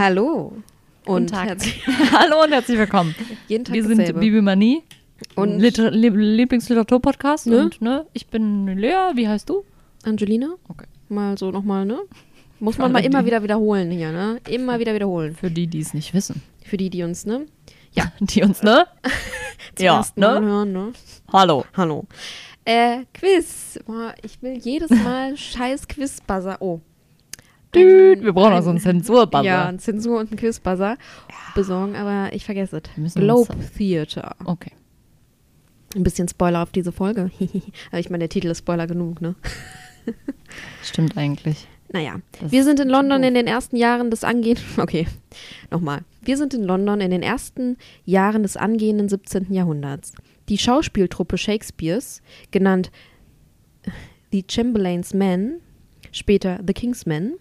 Hallo. Und Tag. Hallo und herzlich willkommen. Jeden Tag Wir dasselbe. sind Bibelmanie Und Liter Lie- Lieblingsliteraturpodcast. Ne? Und ne, ich bin Lea. Wie heißt du? Angelina? Okay. Mal so nochmal, ne? Muss Für man mal immer die- wieder wiederholen hier, ne? Immer wieder wiederholen. Für die, die es nicht wissen. Für die, die uns, ne? Die uns, ne? Zum ja, ersten Mal ne? hören, ne? Hallo. Hallo. Äh, Quiz. Boah, ich will jedes Mal scheiß Quiz-Buzzer. Oh. Düt, wir brauchen auch so einen ein- Zensurbuzzer. Ja, ein Zensur und ein Quiz-Buzzer besorgen, aber ich vergesse es. Globe Theater. Okay. Ein bisschen Spoiler auf diese Folge. aber ich meine, der Titel ist Spoiler genug, ne? Stimmt eigentlich. Naja, Das wir sind in London in den ersten Jahren des angehenden. Okay, nochmal. Wir sind in London in den ersten Jahren des angehenden 17. Jahrhunderts. Die Schauspieltruppe Shakespeares, genannt The Chamberlain's Men, später The King's Men,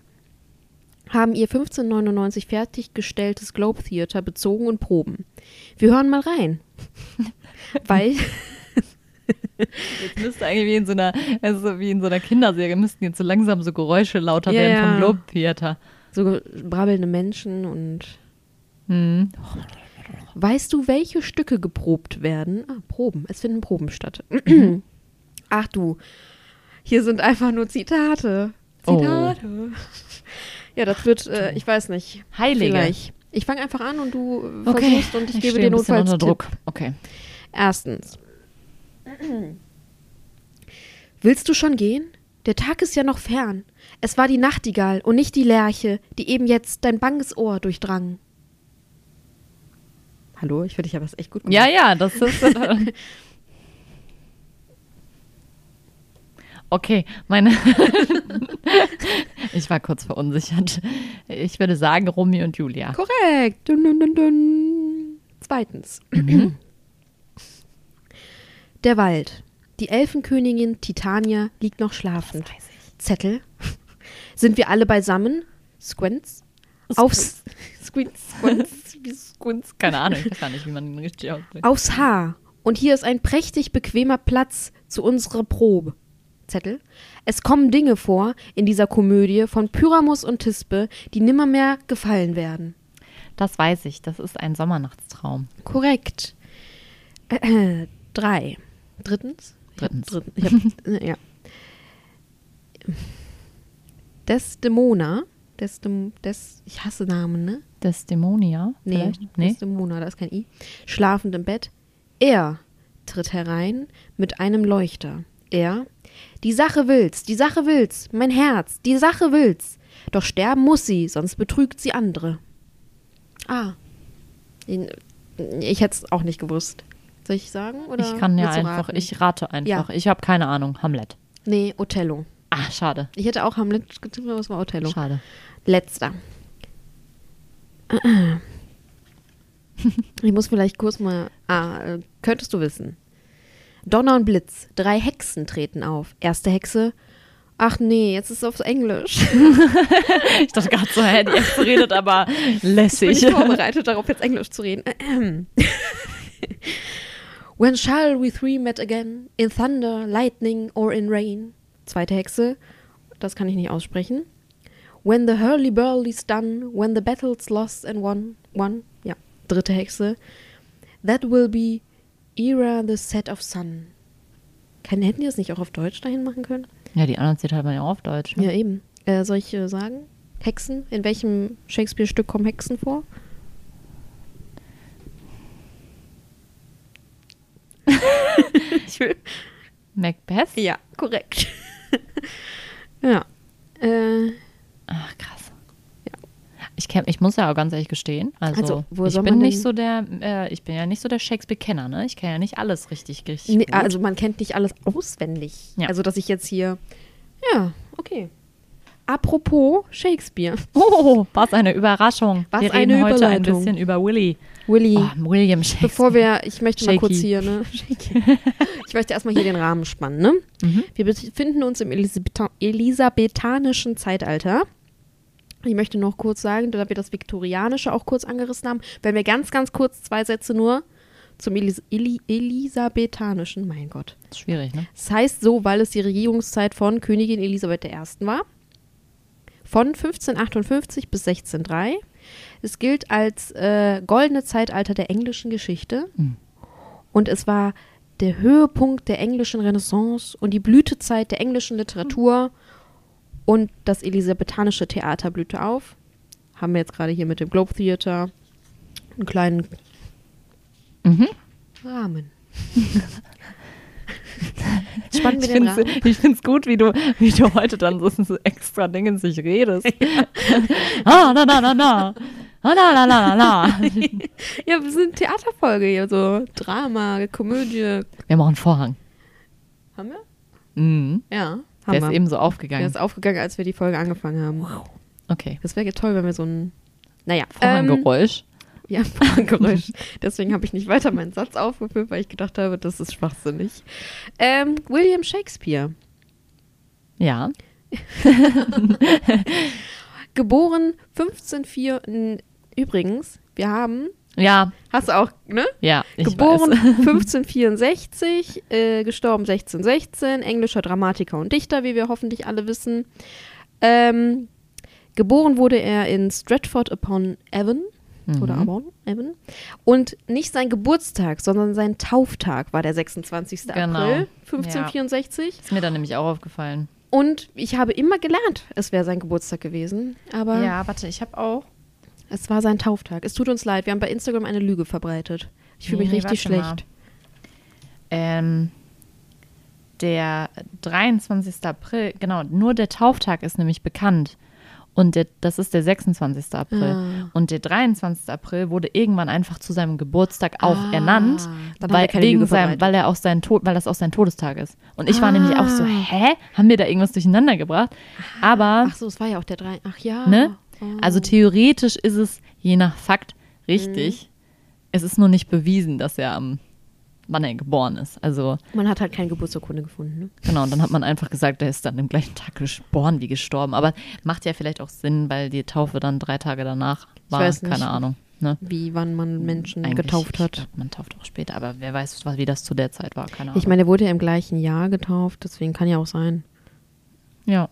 haben ihr 1599 fertiggestelltes Globe Theater bezogen und proben. Wir hören mal rein. Weil Jetzt müsste eigentlich wie in so einer, also wie in so einer Kinderserie, müssten jetzt so langsam so Geräusche lauter Ja, werden vom Globe Theater. so brabbelnde Menschen und Hm. Weißt du, welche Stücke geprobt werden? Ah, Proben. Es finden Proben statt. Ach du, hier sind einfach nur Zitate. Oh. Ja, das wird, äh, ich weiß nicht. Heilige. Vielleicht. Ich fange einfach an und du äh, Okay. versuchst und ich, Ich gebe dir notfalls unter Tipp. Druck. Okay. Erstens. Willst du schon gehen? Der Tag ist ja noch fern. Es war die Nachtigall und nicht die Lerche, die eben jetzt dein banges Ohr durchdrang. Hallo, ich finde, ich habe das echt gut gemacht. Ja, ja, das ist. okay, meine. ich war kurz verunsichert. Ich würde sagen Romy und Julia. Korrekt. Dun, dun, dun. Zweitens. Der Wald. Die Elfenkönigin Titania liegt noch schlafend. Zettel. Sind wir alle beisammen? Squints. Aufs, Squints, Squints, Squints. Keine Ahnung, ich weiß gar nicht, wie man ihn richtig ausspricht. Aufs Haar. Und hier ist ein prächtig bequemer Platz zu unserer Probe. Zettel. Es kommen Dinge vor in dieser Komödie von Pyramus und Tispe, die nimmermehr gefallen werden. Das weiß ich, das ist ein Sommernachtstraum. Korrekt. Äh, drei. Drittens? Drittens. Dritten. Ich hab, äh, ja. Desdemona. Desdem, Des, ich hasse Namen, ne? Desdemonia? Nee? Nee. Desdemona, da ist kein I. Schlafend im Bett. Er tritt herein mit einem Leuchter. Er. Die Sache will's, die Sache will's, mein Herz, die Sache will's. Doch sterben muss sie, sonst betrügt sie andere. Ah. Ich hätte es auch nicht gewusst. Soll ich sagen? Oder Ich kann ja einfach, ich rate einfach. Ja. Ich habe keine Ahnung. Hamlet. Nee, Othello. Ah, schade. Ich hätte auch Hamlet getippt, aber es war Othello. Schade. Letzter. Ich muss vielleicht kurz mal. Ah, äh, könntest du wissen. Donner und Blitz. Drei Hexen treten auf. Erste Hexe. Ach nee, jetzt ist es auf Englisch. Ich dachte gerade so, hä, die Hexe redet aber Bin lässig. ich vorbereitet darauf, jetzt Englisch zu reden. When shall we three met again? In thunder, lightning or in rain? Zweite Hexe. Das kann ich nicht aussprechen. When the hurly-burly's done, when the battle's lost and won. Won. Ja. Dritte Hexe. That will be era the set of sun. Kann, hätten die das nicht auch auf Deutsch dahin machen können? Ja, die anderen zählt halt man ja auch auf Deutsch. Ne? Ja, eben. Äh, soll ich äh, sagen? Hexen? In welchem Shakespeare-Stück kommen Hexen vor? ich will. Macbeth? Ja, korrekt. ja. Äh, Ach, krass. Ich, kenn, ich muss ja auch ganz ehrlich gestehen, also, Also, ich bin nicht so der, äh, ich bin ja nicht so der Shakespeare-Kenner, ne? Ich kenne ja nicht alles richtig, richtig nee, also man kennt nicht alles auswendig. Ja. Also dass ich jetzt hier. Ja, okay. apropos Shakespeare. Oh, was eine Überraschung. Was wir reden eine heute ein bisschen über Willy. Willy, Oh, William Shakespeare. bevor wir, ich möchte mal Shaky. kurz hier, ne? Ich möchte erstmal hier den Rahmen spannen, ne? Mhm. Wir befinden uns im Elisabetha elisabethanischen Zeitalter. Ich möchte noch kurz sagen, da wir das Viktorianische auch kurz angerissen haben, wenn wir ganz, ganz kurz zwei Sätze nur zum Elis Eli Elisabethanischen, mein Gott. Das ist schwierig, ne? Es heißt so, weil es die Regierungszeit von Königin Elisabeth I. war. Von 1558 bis 1603. Es gilt als äh, goldene Zeitalter der englischen Geschichte. Mhm. Und es war der Höhepunkt der englischen Renaissance und die Blütezeit der englischen Literatur. Und das elisabethanische Theater blühte auf. Haben wir jetzt gerade hier mit dem Globe Theater einen kleinen Mhm. Rahmen. Spannen wir Ich den finde es gut, wie du, wie du heute dann so, extra Dinge sich redest. ah, na, na, na, na. Ah, na, na, na, na, na. Ja, wir sind Theaterfolge hier, so Drama, Komödie. Wir machen Vorhang. Haben wir? Mhm. Ja, Der haben ist eben so Der aufgegangen. ist aufgegangen, als wir die Folge angefangen haben. Okay. Das wäre toll, wenn wir so ein. Naja, ähm, Vorhanggeräusch. ja, Vorhanggeräusch. Deswegen habe ich nicht weiter meinen Satz aufgeführt, weil ich gedacht habe, das ist schwachsinnig. Ähm, William Shakespeare. Ja. Geboren 1504. n- Übrigens, wir haben. Ja, Hast du auch, ne? ja. Ich Geboren weiß. 1564, äh, gestorben 1616, englischer Dramatiker und Dichter, wie wir hoffentlich alle wissen. Ähm, geboren wurde er in Stratford upon Avon oder Mhm. Avon, Avon. Und nicht sein Geburtstag, sondern sein Tauftag war der 26. Genau. April 1564. Ist mir dann nämlich auch aufgefallen. Und ich habe immer gelernt, es wäre sein Geburtstag gewesen. Aber Ja, warte, ich habe auch. Es war sein Tauftag. Es tut uns leid, wir haben bei Instagram eine Lüge verbreitet. Ich fühle Nee, mich richtig schlecht. Ähm, der 23. April, genau, nur der Tauftag ist nämlich bekannt. Und der, das ist der 26. April. Ah. Und der 23. April wurde irgendwann einfach zu seinem Geburtstag auch Ah, ernannt, weil, wegen seinem, weil, er auch sein Tod, weil das auch sein Todestag ist. Und ich war nämlich auch so, Ah. hä? Haben wir da irgendwas durcheinander gebracht? Aber, Ach so, es war ja auch der drei. Ach ja. ne? Oh. Also theoretisch ist es je nach Fakt richtig. Es ist nur nicht bewiesen, dass er am, wann er geboren ist. Also, Man hat halt keine Geburtsurkunde gefunden. Ne? Genau, und dann hat man einfach gesagt, er ist dann im gleichen Tag geboren wie gestorben. Aber macht ja vielleicht auch Sinn, weil die Taufe dann drei Tage danach war. weiß nicht. Keine Ahnung. Ne? Wie wann man Menschen Eigentlich, getauft Ich hat. glaub, man tauft auch später, aber wer weiß, was- wie das zu der Zeit war. Keine Ahnung. Ich meine, er wurde ja im gleichen Jahr getauft, deswegen kann ja auch sein. ja,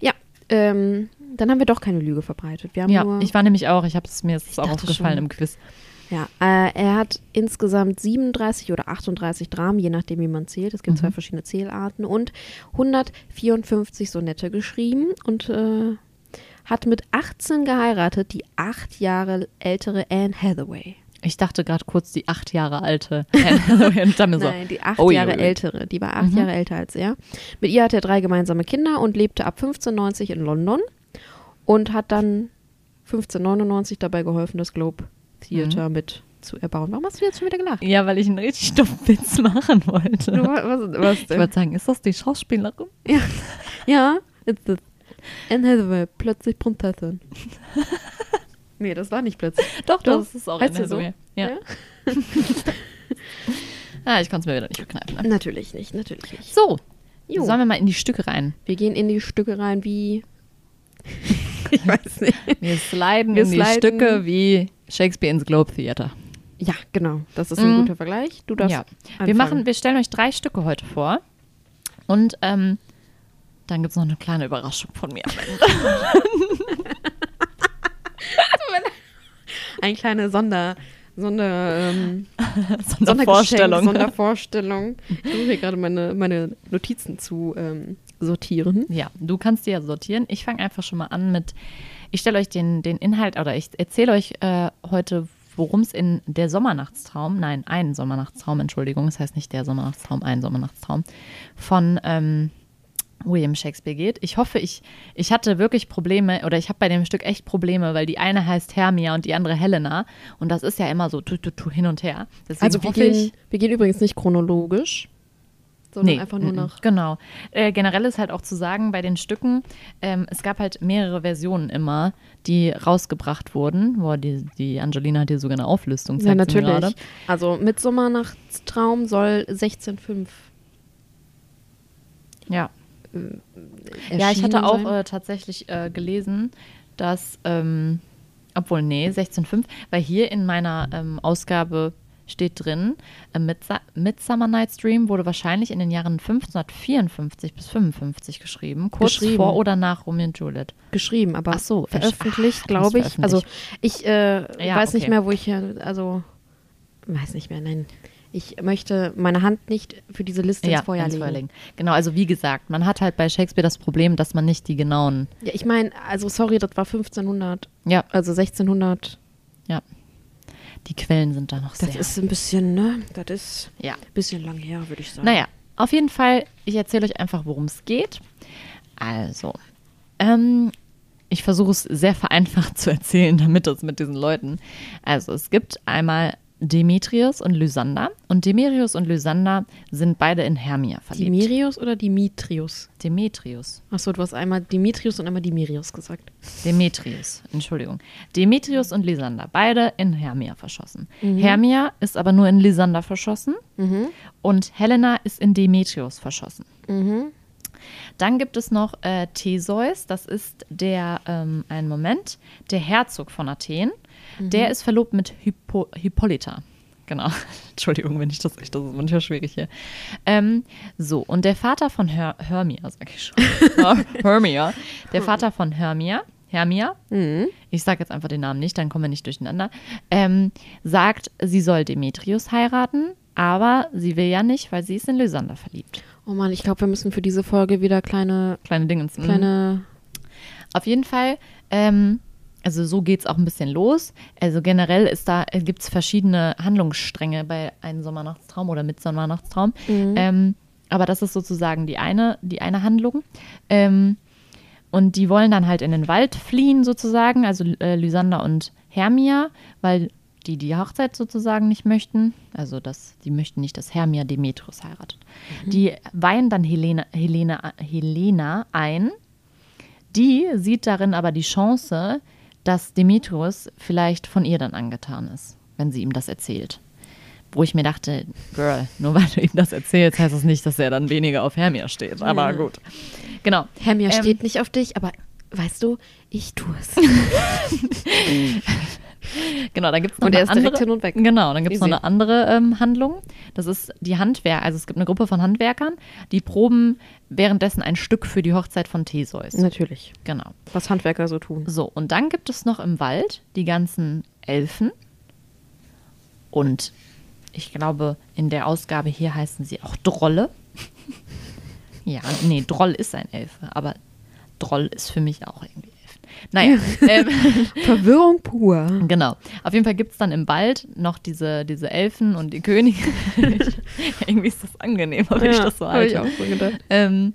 Ja, ähm, dann haben wir doch keine Lüge verbreitet. Wir haben ja nur, ich war nämlich auch, ich habe es mir ist auch aufgefallen schon. im Quiz. ja, äh, er hat insgesamt 37 oder 38 Dramen, je nachdem, wie man zählt. Es gibt Mhm. zwei verschiedene Zählarten und 154 Sonette geschrieben und äh, hat mit 18 geheiratet, die acht Jahre ältere Anne Hathaway. Ich dachte gerade kurz die acht Jahre alte Anne Hathaway und dann mir so, Nein, die acht oh, Jahre Juli. ältere. Die war acht Mhm. Jahre älter als er. Mit ihr hat er drei gemeinsame Kinder und lebte ab 1590 in London und hat dann 1599 dabei geholfen, das Globe Theater Mhm. mit zu erbauen. Warum hast du jetzt schon wieder gelacht? Ja, weil ich einen richtig dummen Witz machen wollte. Du, was, was Ich wollte sagen, ist das die Schauspielerin? Ja, it's the Anne Hathaway, plötzlich Prinzessin. nee, das war nicht plötzlich. Doch, Doch. das ist auch Heißt Anne sie so? Hathaway. Ja. Ja? ah, ich konnte es mir wieder nicht verkneifen. Ne? Natürlich nicht, natürlich nicht. So, Jo. sollen wir mal in die Stücke rein? Wir gehen in die Stücke rein wie. ich weiß nicht. Wir sliden Wir in die sliden. Stücke wie Shakespeare ins Globe Theater. Ja, genau. Das ist ein Mhm. guter Vergleich. Du darfst. Ja. Wir machen, wir stellen euch drei Stücke heute vor. Und ähm, dann gibt es noch eine kleine Überraschung von mir. Eine kleine Sonder, Sonder, ähm, Sondervorstellung. Sondervorstellung. Ich versuche hier gerade meine, meine Notizen zu ähm, sortieren. Ja, du kannst die ja sortieren. Ich fange einfach schon mal an mit, ich stelle euch den, den Inhalt oder ich erzähle euch äh, heute, worum es in der Sommernachtstraum, nein, ein Sommernachtstraum, Entschuldigung, das heißt nicht der Sommernachtstraum, ein Sommernachtstraum, von ähm, William Shakespeare geht. Ich hoffe, ich, ich hatte wirklich Probleme oder ich habe bei dem Stück echt Probleme, weil die eine heißt Hermia und die andere Helena und das ist ja immer so tu, tu, tu, hin und her. Deswegen Also wir gehen, ich, wir gehen übrigens nicht chronologisch. Sondern Nee, einfach nur nach. Genau. Äh, generell ist halt auch zu sagen, bei den Stücken, ähm, es gab halt mehrere Versionen immer, die rausgebracht wurden. Boah, die, die Angelina hat hier sogar eine Auflistung. Ja, natürlich. Also Mittsommernachtstraum soll 16,5 Ja. erschienen ja, ich hatte auch äh, tatsächlich äh, gelesen, dass, ähm, obwohl, nee, 16.5, weil hier in meiner ähm, Ausgabe steht drin, äh, Midsummer Night's Dream wurde wahrscheinlich in den Jahren 1554 bis 55 geschrieben, kurz vor oder nach Romeo und Juliet. geschrieben, aber so, veröffentlicht, glaube ich. das Also ich äh, Ja, weiß nicht okay. mehr, wo ich hier, also weiß nicht mehr, nein. Ich möchte meine Hand nicht für diese Liste ins Feuer ins. Feuer legen. Genau, also wie gesagt, man hat halt bei Shakespeare das Problem, dass man nicht die genauen, Ja, ich meine, also sorry, das war 1500, ja, also 1600. ja, die Quellen sind da noch Das sehr. ist ein bisschen, ne? Das ist ja. ein bisschen lang her, würde ich sagen. Naja, auf jeden Fall, ich erzähle euch einfach, worum es geht. Also, ähm, ich versuche es sehr vereinfacht zu erzählen, damit das mit diesen Leuten. Also, es gibt einmal Demetrius und Lysander. Und Demetrius und Lysander sind beide in Hermia verliebt. Dimirius oder Dimitrius? Demetrius. Achso, du hast einmal Dimitrius und einmal Dimirius gesagt. Demetrius, Entschuldigung. Demetrius und Lysander, beide in Hermia verschossen. Hermia ist aber nur in Lysander verschossen und Helena ist in Demetrius verschossen. Dann gibt es noch äh, Theseus, das ist der, ähm, einen Moment, der Herzog von Athen. Der ist verlobt mit Hippo Hippolyta. Genau. Entschuldigung, wenn ich das ich, das ist manchmal schwierig hier. Ähm, so, und der Vater von Her Hermia, sag ich schon. Hermia. Der Vater von Hermia, Hermia, ich sage jetzt einfach den Namen nicht, dann kommen wir nicht durcheinander, ähm, sagt, sie soll Demetrius heiraten, aber sie will ja nicht, weil sie ist in Lysander verliebt. Oh Mann, ich glaube, wir müssen für diese Folge wieder kleine, Kleine Dingens. mhm. kleine. Auf jeden Fall, ähm, also so geht es auch ein bisschen los. Also generell ist da, gibt es verschiedene Handlungsstränge bei einem Sommernachtstraum oder Mittsommernachtstraum. Ähm, aber das ist sozusagen die eine, die eine Handlung. Ähm, und die wollen dann halt in den Wald fliehen, sozusagen, also äh, Lysander und Hermia, weil die die Hochzeit sozusagen nicht möchten. Also das, die möchten nicht, dass Hermia Demetrius heiratet. Die weihen dann Helena, Helena, Helena ein. Die sieht darin aber die Chance, dass Demetrius vielleicht von ihr dann angetan ist, wenn sie ihm das erzählt. Wo ich mir dachte, Girl, nur weil du ihm das erzählst, heißt das nicht, dass er dann weniger auf Hermia steht. Aber Ja. gut. Genau. Hermia Ähm, steht nicht auf dich, aber weißt du, ich tue es. Genau, dann gibt es noch Und eine er ist direkt andere, hin und weg. Genau, dann gibt es noch eine andere ähm, Handlung. Das ist die Handwerker, also es gibt eine Gruppe von Handwerkern, die proben währenddessen ein Stück für die Hochzeit von Theseus. Natürlich. Genau. Was Handwerker so tun. So, und dann gibt es noch im Wald die ganzen Elfen. Und ich glaube, in der Ausgabe hier heißen sie auch Drolle. ja, nee, Droll ist ein Elfe, aber Droll ist für mich auch irgendwie. Naja, ähm, Verwirrung pur. Genau. Auf jeden Fall gibt es dann im Wald noch diese, diese Elfen und die Könige. Irgendwie ist das angenehmer, wenn ich das so hab ich halte. auch so gedacht. Ähm,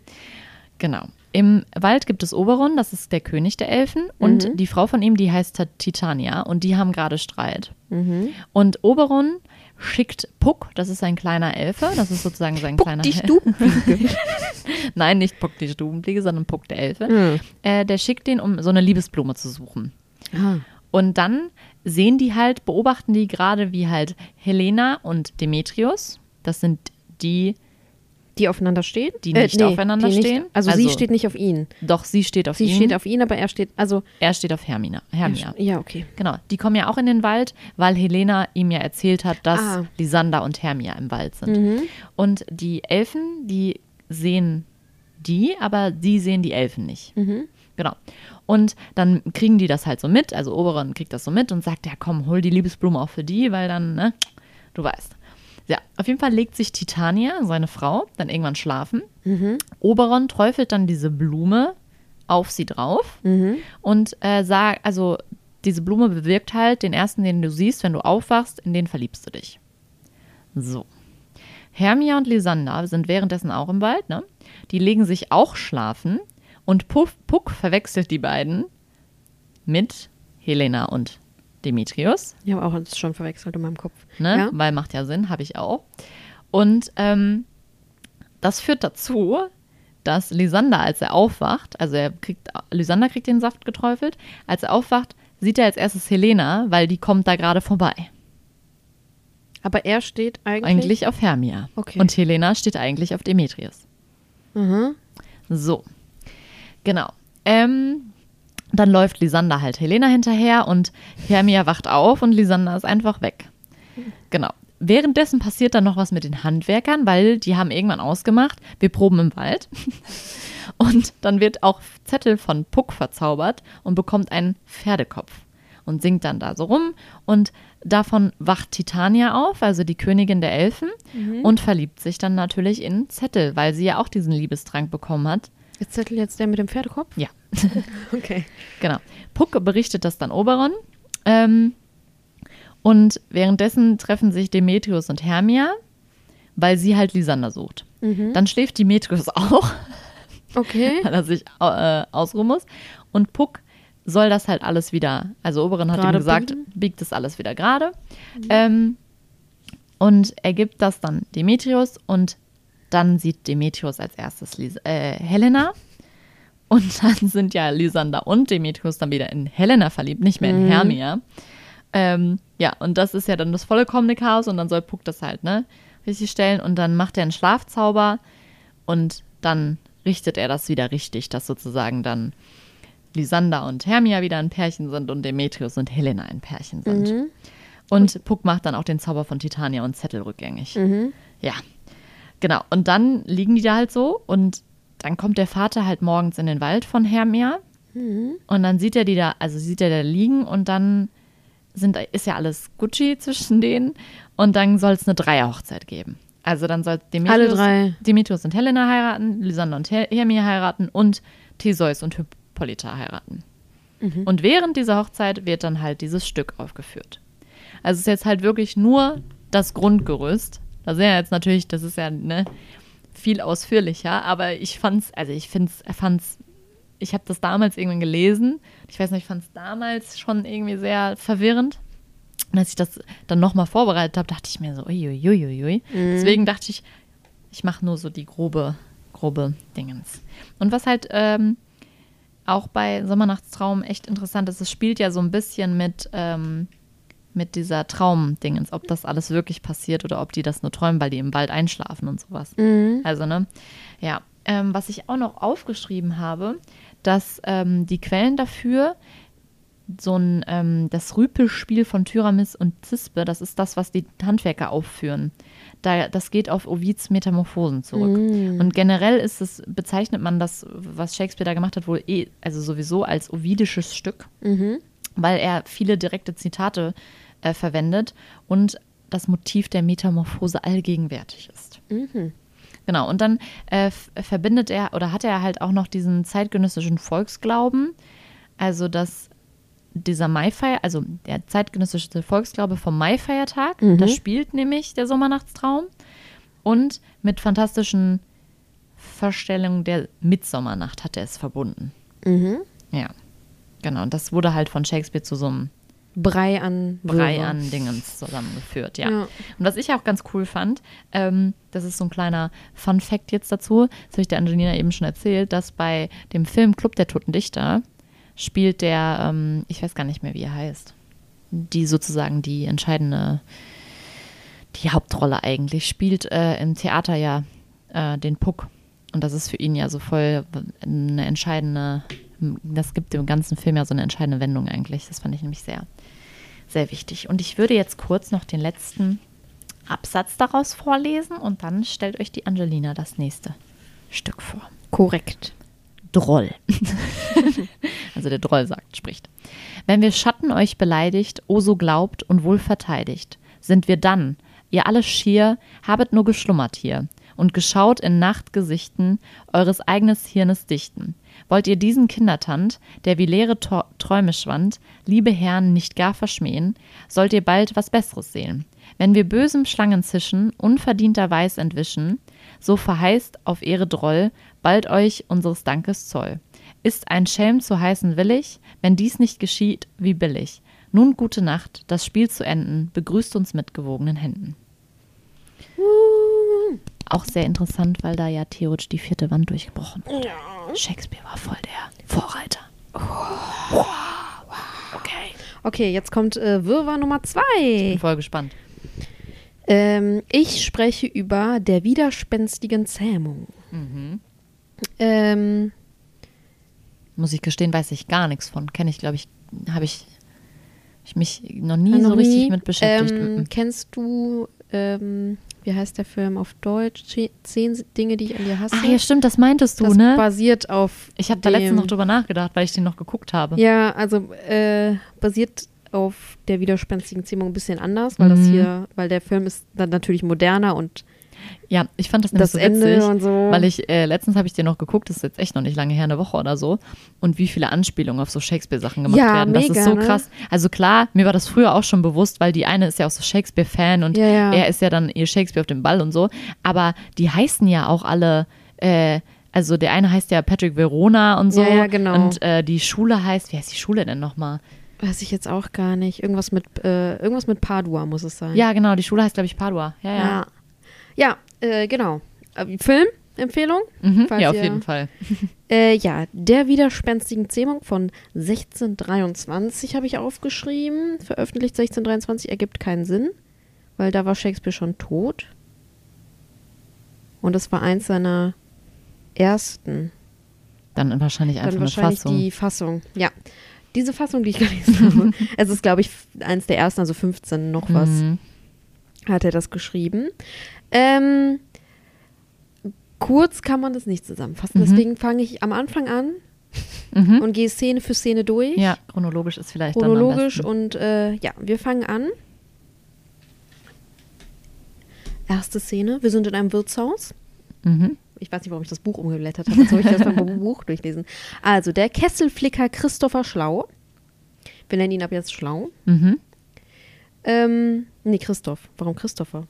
genau. Im Wald gibt es Oberon, das ist der König der Elfen. Und Mhm. die Frau von ihm, die heißt Ta- Titania. Und die haben gerade Streit. Mhm. Und Oberon schickt Puck, das ist ein kleiner Elfe, das ist sozusagen sein Puck kleiner die Stubenfliege. Nein, nicht Puck die Stubenfliege, sondern Puck der Elfe. Mhm. Äh, der schickt den, um so eine Liebesblume zu suchen. ah. Und dann sehen die halt, beobachten die gerade, wie halt Helena und Demetrius, das sind die, Die aufeinander stehen? Die nicht aufeinander die nicht- stehen? Also, sie Also- steht nicht auf ihn. doch sie steht auf Sie ihn, steht auf ihn, aber er steht, also. er steht auf Hermina. Hermia. Ja, okay. Genau, die kommen ja auch in den Wald, weil Helena ihm ja erzählt hat, dass Ah. Lysander und Hermia im Wald sind. Und die Elfen, die sehen die, aber die sehen die Elfen nicht. Genau. Und dann kriegen die das halt so mit, also Oberon kriegt das so mit und sagt, ja komm, hol die Liebesblume auch für die, weil dann, ne, du weißt. Ja, auf jeden Fall legt sich Titania, seine Frau, dann irgendwann schlafen. Oberon träufelt dann diese Blume auf sie drauf und äh, sagt, also diese Blume bewirkt halt den ersten, den du siehst, wenn du aufwachst, in den verliebst du dich. So. Hermia und Lysander sind währenddessen auch im Wald, ne? Die legen sich auch schlafen und Puff, Puck verwechselt die beiden mit Helena und Demetrius, Ich habe auch das schon verwechselt in meinem Kopf. ne? Ja? Weil macht ja Sinn, habe ich auch. Und ähm, das führt dazu, dass Lysander, als er aufwacht, also er kriegt, Lysander kriegt den Saft geträufelt, als er aufwacht, sieht er als erstes Helena, weil die kommt da gerade vorbei. Aber er steht eigentlich. Eigentlich auf Hermia. Okay. Und Helena steht eigentlich auf Demetrius. Mhm. So. Genau. Ähm, dann läuft Lysander halt Helena hinterher und Hermia wacht auf und Lysander ist einfach weg. Genau. Währenddessen passiert dann noch was mit den Handwerkern, weil die haben irgendwann ausgemacht, wir proben im Wald. Und dann wird auch Zettel von Puck verzaubert und bekommt einen Pferdekopf und singt dann da so rum. Und davon wacht Titania auf, also die Königin der Elfen, und verliebt sich dann natürlich in Zettel, weil sie ja auch diesen Liebestrank bekommen hat. Ist Zettel jetzt der mit dem Pferdekopf? Ja. Okay. Genau. Puck berichtet das dann Oberon. Ähm, und währenddessen treffen sich Demetrius und Hermia, weil sie halt Lysander sucht. Dann schläft Demetrius auch, Okay. weil er sich äh, ausruhen muss. Und Puck soll das halt alles wieder, also Oberon hat Gerade ihm gesagt, biegen? biegt das alles wieder gerade. Ähm, und er gibt das dann Demetrius und dann sieht Demetrius als erstes Lys äh, Helena. Und dann sind ja Lysander und Demetrius dann wieder in Helena verliebt, nicht mehr in Hermia. Ähm, ja, und das ist ja dann das vollkommene Chaos und dann soll Puck das halt, ne, richtig stellen und dann macht er einen Schlafzauber und dann richtet er das wieder richtig, dass sozusagen dann Lysander und Hermia wieder ein Pärchen sind und Demetrius und Helena ein Pärchen sind. Und Puck macht dann auch den Zauber von Titania und Zettel rückgängig. Ja, genau. Und dann liegen die da halt so und dann kommt der Vater halt morgens in den Wald von Hermia und dann sieht er die da, also sieht er da liegen und dann sind, ist ja alles Gucci zwischen denen und dann soll es eine Dreierhochzeit geben. Also dann soll Demetrius. Demetrius und Helena heiraten, Lysander und Her Hermia heiraten und Theseus und Hippolyta heiraten. Und während dieser Hochzeit wird dann halt dieses Stück aufgeführt. Also es ist jetzt halt wirklich nur das Grundgerüst. Da sind ja jetzt natürlich, das ist ja ne, viel ausführlicher, aber ich fand's, also ich find's, fand's, ich habe das damals irgendwann gelesen. Ich weiß nicht, ich fand es damals schon irgendwie sehr verwirrend. Und als ich das dann nochmal vorbereitet habe, dachte ich mir so, uiuiuiui. Deswegen dachte ich, ich mache nur so die grobe, grobe Dingens. Und was halt ähm, auch bei Sommernachtstraum echt interessant ist, es spielt ja so ein bisschen mit, ähm, mit dieser Traumdingens, ob das alles wirklich passiert oder ob die das nur träumen, weil die im Wald einschlafen und sowas. Also, ne? Ja. Ähm, was ich auch noch aufgeschrieben habe, dass ähm, die Quellen dafür so ein, ähm, das Rüpelspiel von Tyramis und Zispe, das ist das, was die Handwerker aufführen. Da, das geht auf Ovids Metamorphosen zurück. Und generell ist es, bezeichnet man das, was Shakespeare da gemacht hat, wohl eh, also sowieso als ovidisches Stück, weil er viele direkte Zitate äh, verwendet und das Motiv der Metamorphose allgegenwärtig ist. Genau, und dann äh, verbindet er oder hat er halt auch noch diesen zeitgenössischen Volksglauben, also dass dieser Maifeier, also der zeitgenössische Volksglaube vom Maifeiertag, das spielt nämlich der Sommernachtstraum und mit fantastischen Vorstellungen der Mitsommernacht hat er es verbunden. Ja, genau, und das wurde halt von Shakespeare zu so einem Brei an Brei an Dingens zusammengeführt, ja. Ja. Und was ich auch ganz cool fand, ähm, das ist so ein kleiner Fun-Fact jetzt dazu, das habe ich der Angelina eben schon erzählt, dass bei dem Film Club der Toten Dichter spielt der, ähm, ich weiß gar nicht mehr, wie er heißt, die sozusagen die entscheidende, die Hauptrolle eigentlich, spielt äh, im Theater ja äh, den Puck. Und das ist für ihn ja so voll eine entscheidende, das gibt dem ganzen Film ja so eine entscheidende Wendung eigentlich. Das fand ich nämlich sehr, sehr wichtig. Und ich würde jetzt kurz noch den letzten Absatz daraus vorlesen und dann stellt euch die Angelina das nächste Stück vor. Korrekt. Droll. also der Droll sagt, spricht. Wenn wir Schatten euch beleidigt, o so glaubt und wohl verteidigt, sind wir dann, ihr alle schier, habet nur geschlummert hier und geschaut in Nachtgesichten eures eigenes Hirnes dichten. Wollt ihr diesen Kindertand, der wie leere Tor- Träume schwand, liebe Herren, nicht gar verschmähen, sollt ihr bald was Besseres sehen. Wenn wir bösem Schlangenzischen unverdienterweis entwischen, so verheißt auf Ehre Droll bald euch unseres Dankes Zoll. Ist ein Schelm zu heißen willig, wenn dies nicht geschieht, wie billig. Nun gute Nacht, das Spiel zu enden, begrüßt uns mit gewogenen Händen. Auch sehr interessant, weil da ja theoretisch die vierte Wand durchgebrochen wurde. Shakespeare war voll der Vorreiter. Okay. Okay, jetzt kommt äh, Wirrwarr Nummer zwei. Bin voll gespannt. Ähm, ich spreche über der widerspenstigen Zähmung. Mhm. Ähm, Muss ich gestehen, weiß ich gar nichts von. Kenne ich, glaube ich, habe ich, hab ich mich noch nie noch so richtig nie. mit beschäftigt. Ähm, Mhm. kennst du, ähm, wie heißt der Film auf Deutsch? Ze- Zehn Dinge, die ich an dir hasse. Ah ja, stimmt, das meintest du, das ne? basiert auf. Ich habe da letztens noch drüber nachgedacht, weil ich den noch geguckt habe. Ja, also äh, basiert auf der widerspenstigen Zähmung ein bisschen anders, weil das Mhm. hier, weil der Film ist dann natürlich moderner und Ja, ich fand das nämlich das so witzig, so. weil ich äh, letztens habe ich dir noch geguckt, das ist jetzt echt noch nicht lange her, eine Woche oder so, und wie viele Anspielungen auf so Shakespeare-Sachen gemacht Ja, werden. Das mega, ist so ne? krass. Also klar, mir war das früher auch schon bewusst, weil die eine ist ja auch so Shakespeare-Fan und Ja, ja. er ist ja dann ihr Shakespeare auf dem Ball und so. Aber die heißen ja auch alle, äh, also der eine heißt ja Patrick Verona und so. Ja, ja, genau. Und äh, die Schule heißt, wie heißt die Schule denn nochmal? Weiß ich jetzt auch gar nicht. Irgendwas mit, äh, irgendwas mit Padua muss es sein. Ja, genau, die Schule heißt, glaube ich, Padua. Ja, ja. Ja, ja äh, genau. Äh, Filmempfehlung? Mhm, Falls ja, auf ihr- jeden Fall. Äh, ja, der widerspenstigen Zähmung von 1623 habe ich aufgeschrieben. Veröffentlicht 1623 ergibt keinen Sinn, weil da war Shakespeare schon tot. Und das war eins seiner ersten. Dann wahrscheinlich einfach Dann eine wahrscheinlich Fassung. die Fassung. Ja. Diese Fassung, die ich gelesen habe. Es ist, glaube ich, eins der ersten, also 15 noch was. Mhm. hat er das geschrieben. Ähm, kurz kann man das nicht zusammenfassen. Mhm. Deswegen fange ich am Anfang an Mhm. und gehe Szene für Szene durch. Ja, chronologisch ist vielleicht chronologisch dann am besten. und äh, ja, wir fangen an. Erste Szene, wir sind in einem Wirtshaus. Mhm. Ich weiß nicht, warum ich das Buch umgeblättert habe. Jetzt soll ich das beim Buch durchlesen. Also, der Kesselflicker Christopher Schlau. Wir nennen ihn ab jetzt Schlau. Mhm. Ähm, nee, Christoph. Warum Christopher?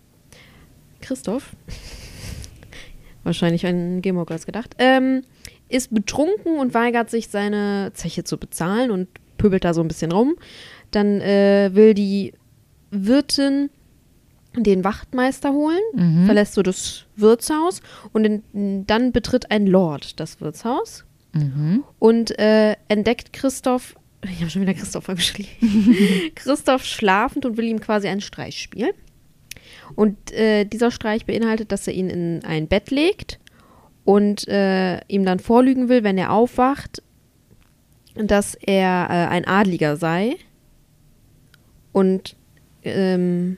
Christoph? Wahrscheinlich ein Gilmore Girls gedacht. Ähm, ist betrunken und weigert sich, seine Zeche zu bezahlen und pöbelt da so ein bisschen rum. Dann äh, will die Wirtin den Wachtmeister holen, Mhm. verlässt so das Wirtshaus und in, dann betritt ein Lord das Wirtshaus Mhm. und äh, entdeckt Christoph, ich habe schon wieder Christoph geschrieben, Christoph schlafend und will ihm quasi einen Streich spielen. Und äh, dieser Streich beinhaltet, dass er ihn in ein Bett legt und äh, ihm dann vorlügen will, wenn er aufwacht, dass er äh, ein Adliger sei und ähm,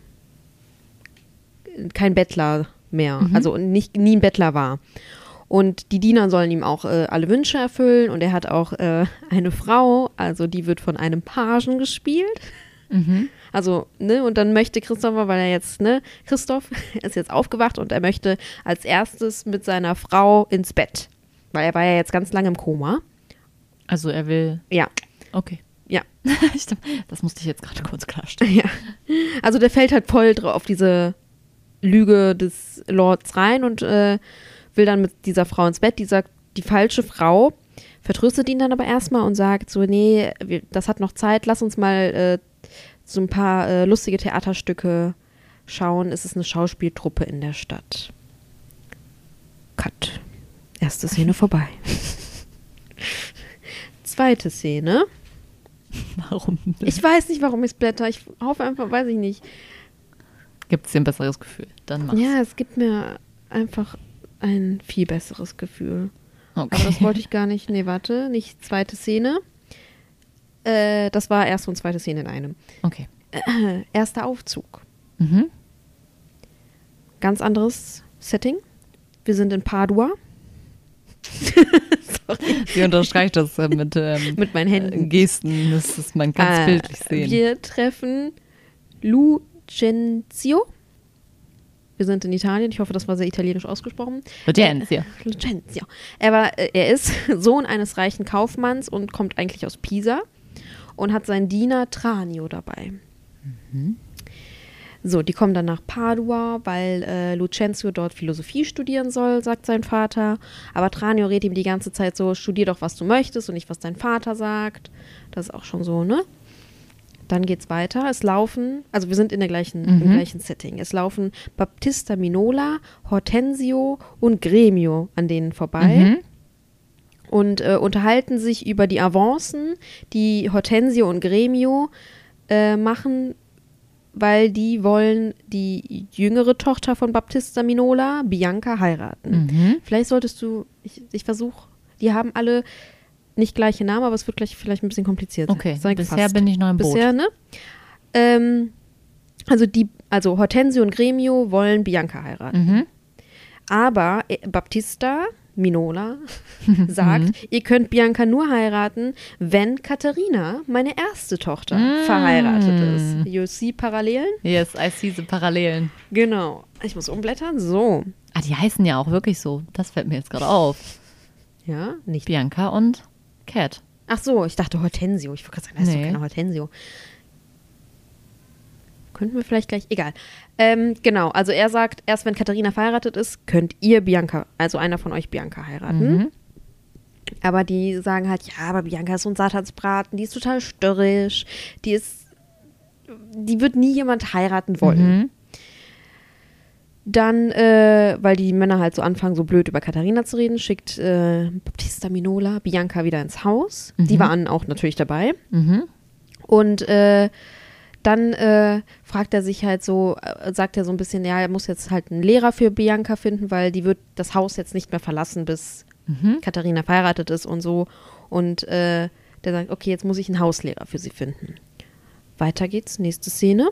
kein Bettler mehr, also nicht nie ein Bettler war. Und die Diener sollen ihm auch äh, alle Wünsche erfüllen und er hat auch äh, eine Frau, also die wird von einem Pagen gespielt. Mhm. Also, ne, und dann möchte Christopher, weil er jetzt, ne, Christoph ist jetzt aufgewacht und er möchte als erstes mit seiner Frau ins Bett. Weil er war ja jetzt ganz lange im Koma. Also er will. Ja, Okay. ja. Das musste ich jetzt gerade kurz klarstellen. Ja. Also der fällt halt voll auf diese Lüge des Lords rein und äh, will dann mit dieser Frau ins Bett. Die sagt, die falsche Frau vertröstet ihn dann aber erstmal und sagt so, nee, das hat noch Zeit, lass uns mal äh, so ein paar äh, lustige Theaterstücke schauen. Es ist eine Schauspieltruppe in der Stadt. Cut. Erste Szene vorbei. Zweite Szene. Warum? Ich weiß nicht, warum ich es blätter. Ich hoffe einfach, weiß ich nicht. Gibt es dir ein besseres Gefühl? Dann mach's. Ja, es gibt mir einfach ein viel besseres Gefühl. Okay. Aber das wollte ich gar nicht. Nee, warte, nicht zweite Szene. Äh, das war erste und zweite Szene in einem. Okay. Äh, erster Aufzug. Mhm. Ganz anderes Setting. Wir sind in Padua. Sie unterstreicht das äh, mit, ähm, Mit meinen Händen. äh, Gesten. Das ist man ganz Äh, bildlich sehen. Wir treffen Lucenzio. Wir sind in Italien. Ich hoffe, das war sehr italienisch ausgesprochen. Lucenzio. Lucenzio. Er, war, er ist Sohn eines reichen Kaufmanns und kommt eigentlich aus Pisa und hat seinen Diener Tranio dabei. So, die kommen dann nach Padua, weil äh, Lucenzio dort Philosophie studieren soll, sagt sein Vater. Aber Tranio redet ihm die ganze Zeit so, studier doch, was du möchtest und nicht, was dein Vater sagt. Das ist auch schon so, ne? Dann geht's weiter. Es laufen, also wir sind in der gleichen, Mhm. im gleichen Setting. Es laufen Baptista Minola, Hortensio und Gremio an denen vorbei Mhm. Und äh, unterhalten sich über die Avancen, die Hortensio und Gremio äh, machen, weil die wollen die jüngere Tochter von Baptista Minola, Bianca, heiraten. Mhm. Vielleicht solltest du, ich, ich versuche, die haben alle nicht gleiche Namen, aber es wird gleich vielleicht ein bisschen kompliziert. Okay, Sei bisher gefasst. bin ich noch im Boot. Bisher, ne? Ähm, also die, also Hortensio und Gremio wollen Bianca heiraten. Mhm. Aber äh, Baptista Minola sagt, ihr könnt Bianca nur heiraten, wenn Katharina, meine erste Tochter, Mm. verheiratet ist. You see Parallelen? Yes, I see the Parallelen. Genau. Ich muss umblättern. So. Ah, die heißen ja auch wirklich so. Das fällt mir jetzt gerade auf. Ja, nicht. Bianca und Cat. Ach so, ich dachte Hortensio. Ich wollte gerade sagen, heißt Nee. doch keiner Hortensio. Könnten wir vielleicht gleich, egal. Ähm, genau, also er sagt, erst wenn Katharina verheiratet ist, könnt ihr Bianca, also einer von euch Bianca heiraten. Mhm. Aber die sagen halt, ja, aber Bianca ist so ein Satansbraten, die ist total störrisch, die ist, die wird nie jemand heiraten wollen. Mhm. Dann, äh, weil die Männer halt so anfangen, so blöd über Katharina zu reden, schickt äh, Baptista Minola Bianca wieder ins Haus. Die waren auch natürlich dabei. Mhm. Und äh, dann äh, fragt er sich halt so, äh, sagt er so ein bisschen, ja, er muss jetzt halt einen Lehrer für Bianca finden, weil die wird das Haus jetzt nicht mehr verlassen, bis Mhm. Katharina verheiratet ist und so. Und äh, der sagt, okay, jetzt muss ich einen Hauslehrer für sie finden. Weiter geht's, nächste Szene.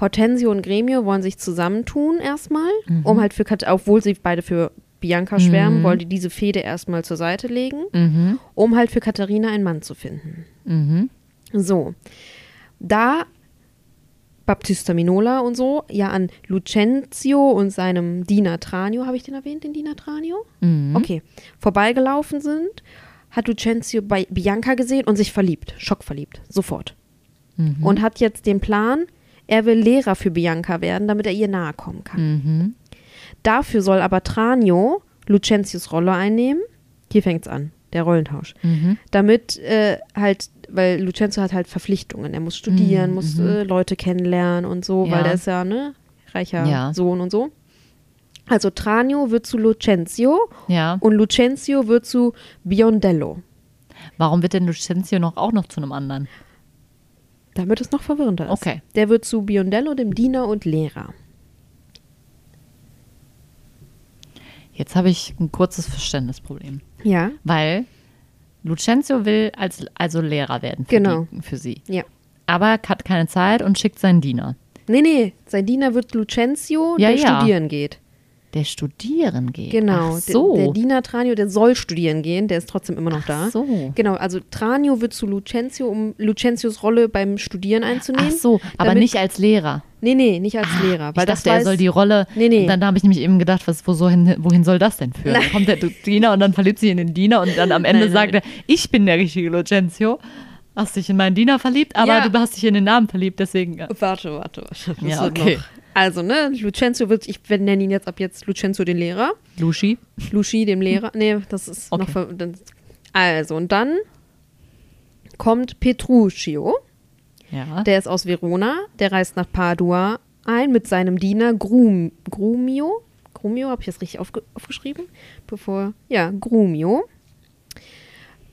Hortensio und Gremio wollen sich zusammentun erstmal, um halt für, Kat obwohl sie beide für Bianca schwärmen, Mhm. wollen die diese Fehde erstmal zur Seite legen, Mhm. um halt für Katharina einen Mann zu finden. Mhm. So, da Baptista Minola und so ja an Lucentio und seinem Diener Tranio, habe ich den erwähnt, den Diener Tranio? Mhm. Okay, vorbeigelaufen sind, hat Lucentio bei Bianca gesehen und sich verliebt, schockverliebt, sofort. Mhm. Und hat jetzt den Plan, er will Lehrer für Bianca werden, damit er ihr nahe kommen kann. Mhm. Dafür soll aber Tranio Lucentius Rolle einnehmen. Hier fängt's an, der Rollentausch. Mhm. Damit äh, halt, weil Lucentio hat halt Verpflichtungen. Er muss studieren, Mhm, muss äh, Leute kennenlernen und so, Ja. weil der ist ja, ne, reicher Ja. Sohn und so. Also Tranio wird zu Lucentio Ja. und Lucentio wird zu Biondello. Warum wird denn Lucentio noch auch noch zu einem anderen? Damit es noch verwirrender ist. Okay. Der wird zu Biondello, dem Diener und Lehrer. Jetzt habe ich ein kurzes Verständnisproblem. Ja. Weil Lucentio will als, also Lehrer werden für, Genau. die, für sie. Ja. Aber hat keine Zeit und schickt seinen Diener. Nee, nee, sein Diener wird Lucentio, Ja, der ja. studieren geht. Der studieren geht. Genau. Ach so. Der, der Diener Tranio, der soll studieren gehen, der ist trotzdem immer noch da. Ach so. Genau, also Tranio wird zu Lucentio, um Lucentius Rolle beim Studieren einzunehmen. Ach so, aber nicht als Lehrer. Nee, nee, nicht als Lehrer. Weil ich das dachte, er weiß, soll die Rolle. Nee, nee. Dann habe ich nämlich eben gedacht, was, wo soll hin, wohin soll das denn führen? Dann kommt der Diener und dann verliebt sich in den Diener und dann am Ende Nein, sagt nein. er, ich bin der richtige Lucentio. Hast dich in meinen Diener verliebt, aber Ja. du hast dich in den Namen verliebt, deswegen. ja. Warte, warte, warte. Das Ja, okay. Also, ne, Lucentio wird, ich nenne ihn jetzt ab jetzt Lucentio den Lehrer. Luci. Luci dem Lehrer. Nee, das ist Okay. noch. Also, und dann kommt Petruccio. Ja. Der ist aus Verona. Der reist nach Padua ein mit seinem Diener Grum, Grumio. Grumio, habe ich das richtig aufge aufgeschrieben? Bevor. Ja, Grumio.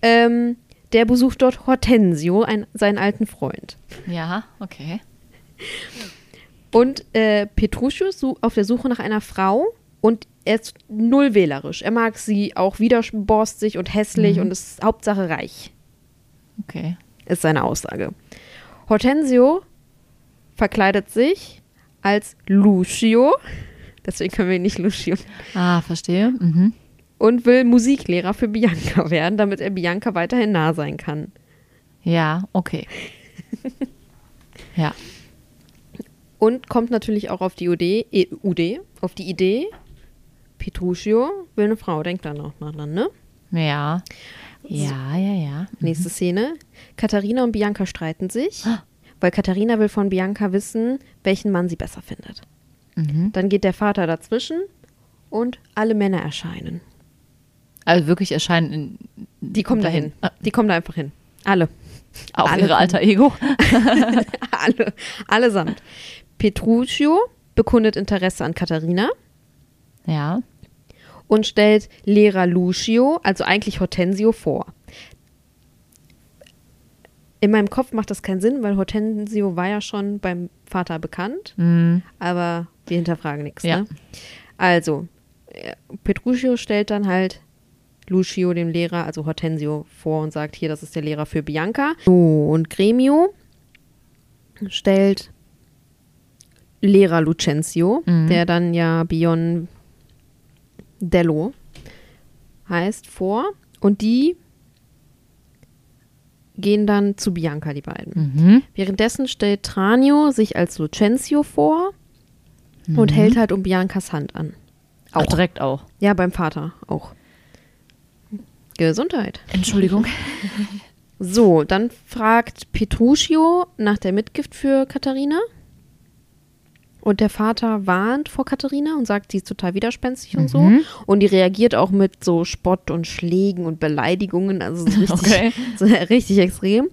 Ähm, der besucht dort Hortensio, ein, seinen alten Freund. ja, okay. Und äh, ist auf der Suche nach einer Frau und er ist null wählerisch. Er mag sie auch widerborstig und hässlich und ist Hauptsache reich, Okay. ist seine Aussage. Hortensio verkleidet sich als Lucio, deswegen können wir ihn nicht Lucio, Ah, verstehe. Mhm. und will Musiklehrer für Bianca werden, damit er Bianca weiterhin nah sein kann. Ja, okay. ja. Und kommt natürlich auch auf die Idee, eh, UD, auf die Idee, Petruccio will eine Frau, denkt da noch mal dran, ne? Ja. Ja, ja, ja. Nächste Szene. Katharina und Bianca streiten sich, weil Katharina will von Bianca wissen, welchen Mann sie besser findet. Mhm. Dann geht der Vater dazwischen und alle Männer erscheinen. Also wirklich erscheinen in, Die kommen Dahin. dahin. Ah. Die kommen da einfach hin. Alle. Auf Alle ihre alter Ego. Alle. Allesamt. Petruccio bekundet Interesse an Katharina Ja. Und stellt Lehrer Lucio, also eigentlich Hortensio, vor. In meinem Kopf macht das keinen Sinn, weil Hortensio war ja schon beim Vater bekannt, Mhm. aber wir hinterfragen nichts. Ja. Ne? Also, Petruccio stellt dann halt Lucio, dem Lehrer, also Hortensio, vor und sagt, hier, das ist der Lehrer für Bianca. So, und Gremio stellt Lehrer Lucentio, Mhm. der dann ja Biondello heißt, vor. Und die gehen dann zu Bianca, die beiden. Mhm. Währenddessen stellt Tranio sich als Lucentio vor und hält halt um Biancas Hand an. Auch Auch. direkt auch. Ja, beim Vater auch. Gesundheit. Entschuldigung. So, dann fragt Petruccio nach der Mitgift für Katharina. Und der Vater warnt vor Katharina und sagt, sie ist total widerspenstig und so. Mhm. Und die reagiert auch mit so Spott und Schlägen und Beleidigungen. Also so richtig, Okay. so richtig extrem.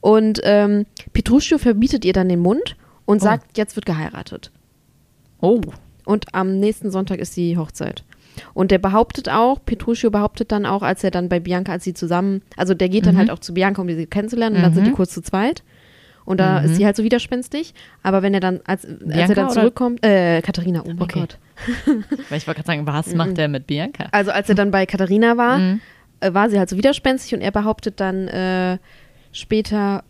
Und ähm, Petruccio verbietet ihr dann den Mund und Oh. sagt, jetzt wird geheiratet. Oh. Und am nächsten Sonntag ist die Hochzeit. Und der behauptet auch, Petruccio behauptet dann auch, als er dann bei Bianca, als sie zusammen, also der geht dann Mhm. halt auch zu Bianca, um sie kennenzulernen, und dann sind die Mhm. kurz zu zweit. Und da Mhm. ist sie halt so widerspenstig. Aber wenn er dann, als, als er dann zurückkommt, äh, Katharina, oh mein Okay. Gott. Weil ich wollte gerade sagen, was Mhm. macht der mit Bianca? Also als er dann bei Katharina war, Mhm. äh, war sie halt so widerspenstig und er behauptet dann äh, später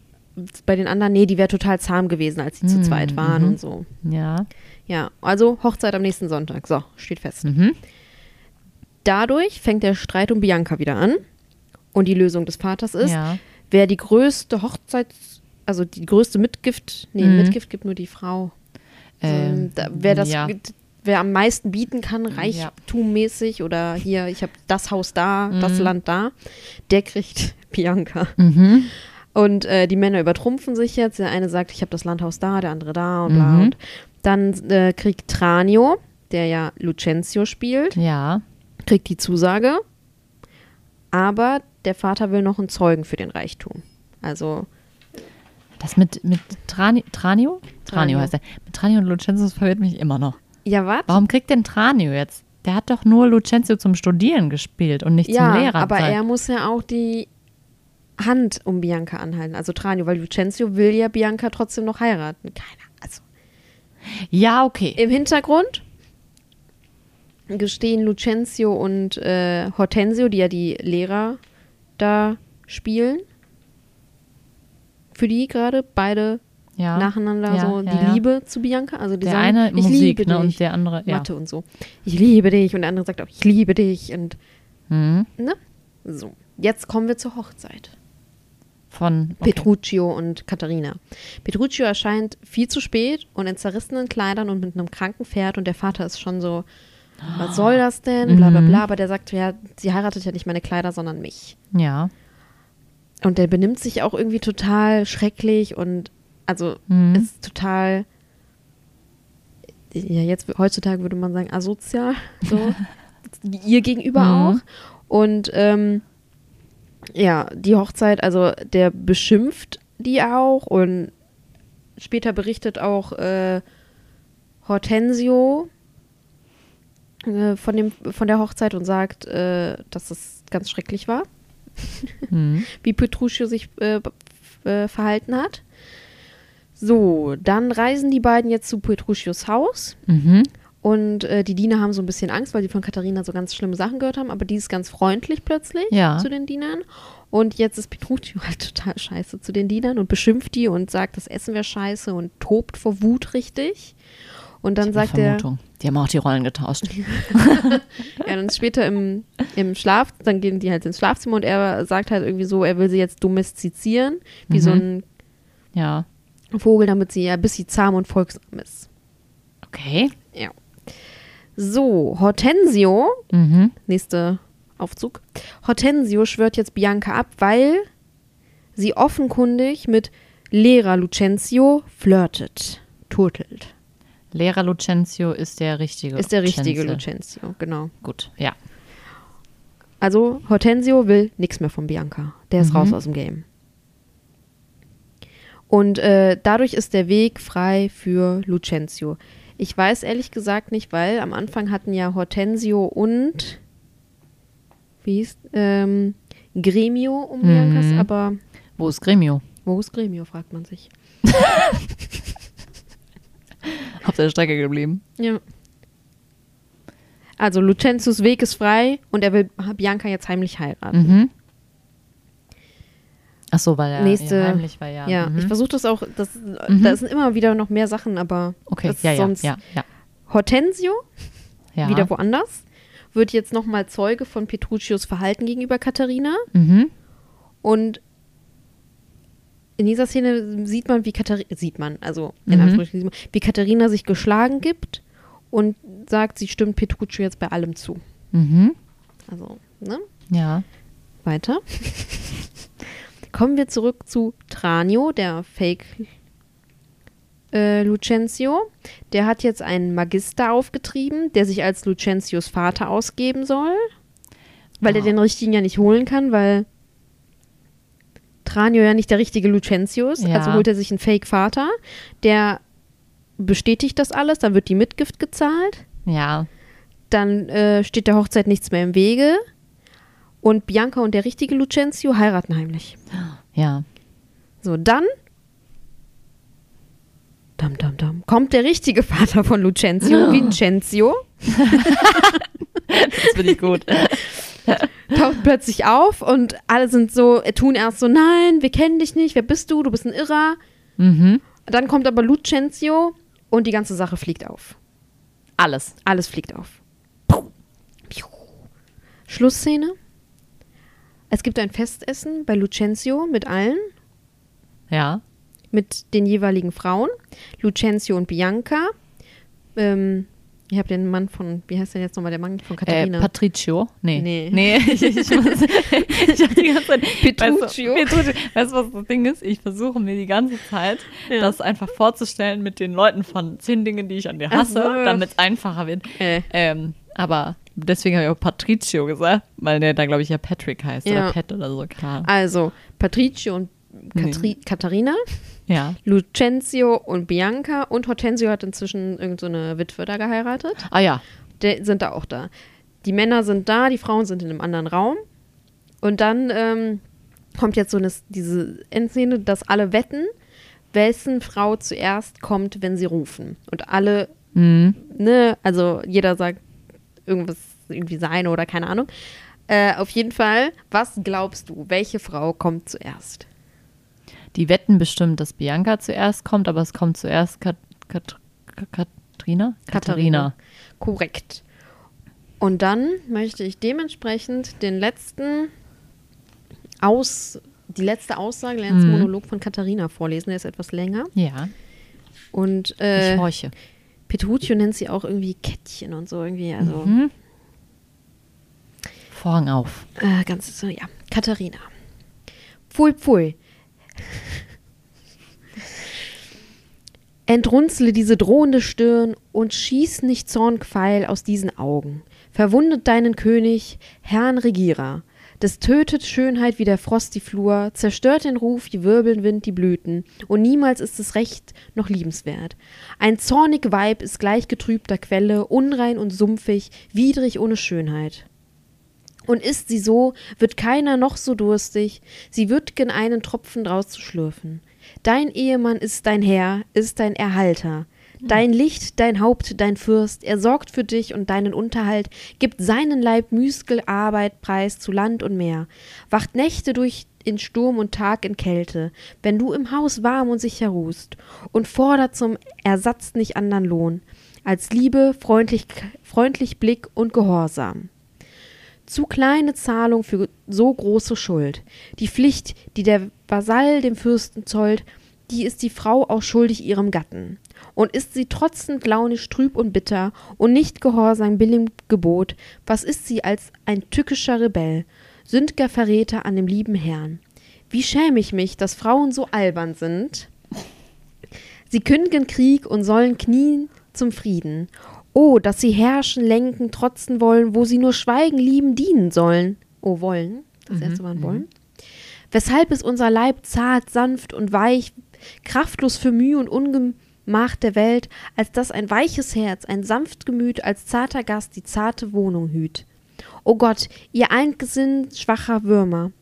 bei den anderen, nee, die wäre total zahm gewesen, als sie zu Mhm, zweit waren mhm. und so. Ja. Ja, also Hochzeit am nächsten Sonntag. So, steht fest. Mhm. Dadurch fängt der Streit um Bianca wieder an. Und die Lösung des Vaters ist, ja. wer die größte Hochzeits-, also die größte Mitgift, nee, Mhm. Mitgift gibt nur die Frau. Ähm, da, wer das, ja. wer am meisten bieten kann, reichtummäßig oder hier, ich habe das Haus da, das Mhm. Land da, der kriegt Bianca. Mhm. Und äh, die Männer übertrumpfen sich jetzt. Der eine sagt, ich habe das Landhaus da, der andere da und bla. Mhm. Und dann äh, kriegt Tranio, der ja Lucentio spielt, Ja. kriegt die Zusage, aber der Vater will noch einen Zeugen für den Reichtum. Also, Das mit, mit Trani, Tranio? Tranio Tranio. heißt er. Mit Tranio und Lucentio das verwirrt mich immer noch. ja, was? Warum kriegt denn Tranio jetzt? Der hat doch nur Lucentio zum Studieren gespielt und nicht Ja, zum Lehrer aber sein. er muss ja auch die Hand um Bianca anhalten, also Tranio, weil Lucentio will ja Bianca trotzdem noch heiraten. Keiner. Also, ja, okay. im Hintergrund gestehen Lucentio und äh, Hortensio, die ja die Lehrer da spielen. Für die gerade beide Ja. nacheinander Ja, so ja, die. Liebe zu Bianca. Also die Der sagen, eine ich Musik, liebe ne, dich. und der andere, ja. Mathe und so. Ich liebe dich. Und der andere sagt auch, ich liebe dich. Und Mhm. ne? So. Jetzt kommen wir zur Hochzeit. Von okay. Petruccio und Katharina. Petruccio erscheint viel zu spät und in zerrissenen Kleidern und mit einem kranken Pferd und der Vater ist schon so, was soll das denn? Bla bla Mhm. bla. Aber der sagt, ja, sie heiratet ja nicht meine Kleider, sondern mich. Ja. Und der benimmt sich auch irgendwie total schrecklich und also Mhm. ist total, ja, jetzt heutzutage würde man sagen, asozial. So. Ihr gegenüber Mhm. auch. Und ähm, ja, die Hochzeit, also der beschimpft die auch und später berichtet auch äh, Hortensio äh, von, dem, von der Hochzeit und sagt, äh, dass es ganz schrecklich war Mhm. wie Petruccio sich äh, äh, verhalten hat. So, dann reisen die beiden jetzt zu Petruccios Haus Mhm. und äh, die Diener haben so ein bisschen Angst, weil sie von Katharina so ganz schlimme Sachen gehört haben, aber die ist ganz freundlich plötzlich Ja. zu den Dienern. Und jetzt ist Petruccio halt total scheiße zu den Dienern und beschimpft die und sagt, das Essen wäre scheiße und tobt vor Wut richtig. Und dann sagt er. Die haben auch die Rollen getauscht. Ja, dann später im, im Schlaf, dann gehen die halt ins Schlafzimmer und er sagt halt irgendwie so, er will sie jetzt domestizieren, wie Mhm. so ein Ja. Vogel, damit sie ja, bis sie zahm und folgsam ist. Okay. Ja. So, Hortensio, Mhm. nächster Aufzug. Hortensio schwört jetzt Bianca ab, weil sie offenkundig mit Lehrer Lucentio flirtet, turtelt. Lehrer Lucentio ist der richtige. Ist der richtige Lucentio. Lucentio, genau. Gut, ja. Also Hortensio will nichts mehr von Bianca. Der ist Mhm. raus aus dem Game. Und äh, dadurch ist der Weg frei für Lucentio. Ich weiß ehrlich gesagt nicht, weil am Anfang hatten ja Hortensio und wie hieß ähm, Gremio um Biancas, Mhm. aber Wo ist Gremio? wo ist Gremio, fragt man sich. Auf der Strecke geblieben. Ja. Also Lucentius Weg ist frei und er will Bianca jetzt heimlich heiraten. Mhm. Ach so, weil er Nächste- ja, heimlich war, ja. Ja, mhm. ich versuche das auch, das, Mhm. da sind immer wieder noch mehr Sachen, aber Okay, ja, ja, sonst ja, ja. Hortensio, ja. wieder woanders, wird jetzt nochmal Zeuge von Petruccios Verhalten gegenüber Katharina Mhm. und in dieser Szene sieht man, wie Katharina, sieht man, also in Mhm. Anführungsstrichen, man, wie Katharina sich geschlagen gibt und sagt, sie stimmt Petruccio jetzt bei allem zu. Mhm. Also, ne? Ja. Weiter. Kommen wir zurück zu Tranio, der Fake äh, Lucentio. Der hat jetzt einen Magister aufgetrieben, der sich als Lucentius Vater ausgeben soll, weil er Ah. den richtigen ja nicht holen kann, weil Tranio ja nicht der richtige Lucentius. Ja. Also holt er sich einen Fake-Vater, der bestätigt das alles, dann wird die Mitgift gezahlt Ja. dann äh, steht der Hochzeit nichts mehr im Wege. Und Bianca und der richtige Lucentio heiraten heimlich. Ja. So, dann. Dam, dam, dam. Kommt der richtige Vater von Lucentio, Vincenzo, Das finde ich gut. taucht plötzlich auf und alle sind so, äh, tun erst so, nein, wir kennen dich nicht, wer bist du, du bist ein Irrer. mhm. Dann kommt aber Lucentio und die ganze Sache fliegt auf. Alles. Alles fliegt auf. Schlussszene. Es gibt ein Festessen bei Lucentio mit allen. Ja. mit den jeweiligen Frauen, Lucentio und Bianca. Ähm, ich habe den Mann von, wie heißt denn jetzt nochmal der Mann von Äh, Katharina? Patricio? Nee. Nee. Nee, ich, ich, muss, ich habe die ganze Zeit. Petruccio. Weißt du, Petruccio. Weißt du, was das Ding ist? Ich versuche mir die ganze Zeit, Ja. das einfach vorzustellen mit den Leuten von zehn Dingen, die ich an dir hasse, so. damit es einfacher wird. Äh. Ähm, aber deswegen habe ich auch Patricio gesagt, weil der da, glaube ich, ja Patrick heißt Ja. oder Pat oder so, klar. Also, Patricio und Katri Katharina, Ja. Lucentio und Bianca und Hortensio hat inzwischen irgendeine so eine Witwe da geheiratet. Ah ja. Die sind da auch da. Die Männer sind da, die Frauen sind in einem anderen Raum. Und dann ähm, kommt jetzt so eine, diese Endszene, dass alle wetten, wessen Frau zuerst kommt, wenn sie rufen. Und alle Mhm. ne, also jeder sagt irgendwas, irgendwie seine oder keine Ahnung. Äh, auf jeden Fall, was glaubst du, welche Frau kommt zuerst? Die wetten bestimmt, dass Bianca zuerst kommt, aber es kommt zuerst Kat Kat Kat Katharina? Katharina. Korrekt. Und dann möchte ich dementsprechend den letzten Aus, die letzte Aussage, den letzten Mhm. Monolog von Katharina vorlesen. Der ist etwas länger. Ja. Und Ich äh, horche. Petruccio nennt sie auch irgendwie Kettchen und so irgendwie. Also Mhm. Vorhang auf. Äh, ganz so, ja. Katharina. Pfui, pfui. Entrunzle diese drohende Stirn und schieß nicht Zornpfeil aus diesen Augen. Verwundet deinen König, Herrn Regierer. Des tötet Schönheit wie der Frost die Flur, zerstört den Ruf wie Wirbelwind die Blüten, und niemals ist es recht noch liebenswert. Ein zornig Weib ist gleich getrübter Quelle, unrein und sumpfig, widrig ohne Schönheit. Und ist sie so, wird keiner noch so durstig, sie wird gen einen Tropfen draus zu schlürfen. Dein Ehemann ist dein Herr, ist dein Erhalter. Dein Licht, dein Haupt, dein Fürst, er sorgt für dich und deinen Unterhalt, gibt seinen Leib Müskel, Arbeit, Preis zu Land und Meer, wacht Nächte durch in Sturm und Tag in Kälte, wenn du im Haus warm und sicher ruhst, und fordert zum Ersatz nicht andern Lohn, als Liebe, freundlich, freundlich Blick und Gehorsam zu kleine Zahlung für so große Schuld. Die Pflicht, die der Vasall dem Fürsten zollt, die ist die Frau auch schuldig ihrem Gatten. Und ist sie trotzend launisch trüb und bitter und nicht gehorsam billigem Gebot, was ist sie als ein tückischer Rebell, sündger Verräter an dem lieben Herrn? Wie schäme ich mich, dass Frauen so albern sind? Sie kündigen Krieg und sollen knien zum Frieden. Oh, dass sie herrschen, lenken, trotzen wollen, wo sie nur schweigen, lieben, dienen sollen. Oh, wollen. Das erste Mal wollen. Weshalb ist unser Leib zart, sanft und weich, kraftlos für Mühe und Ungemach der Welt, als dass ein weiches Herz, ein sanft Gemüt als zarter Gast die zarte Wohnung hüt. O Gott, ihr Eingesinn schwacher Würmer,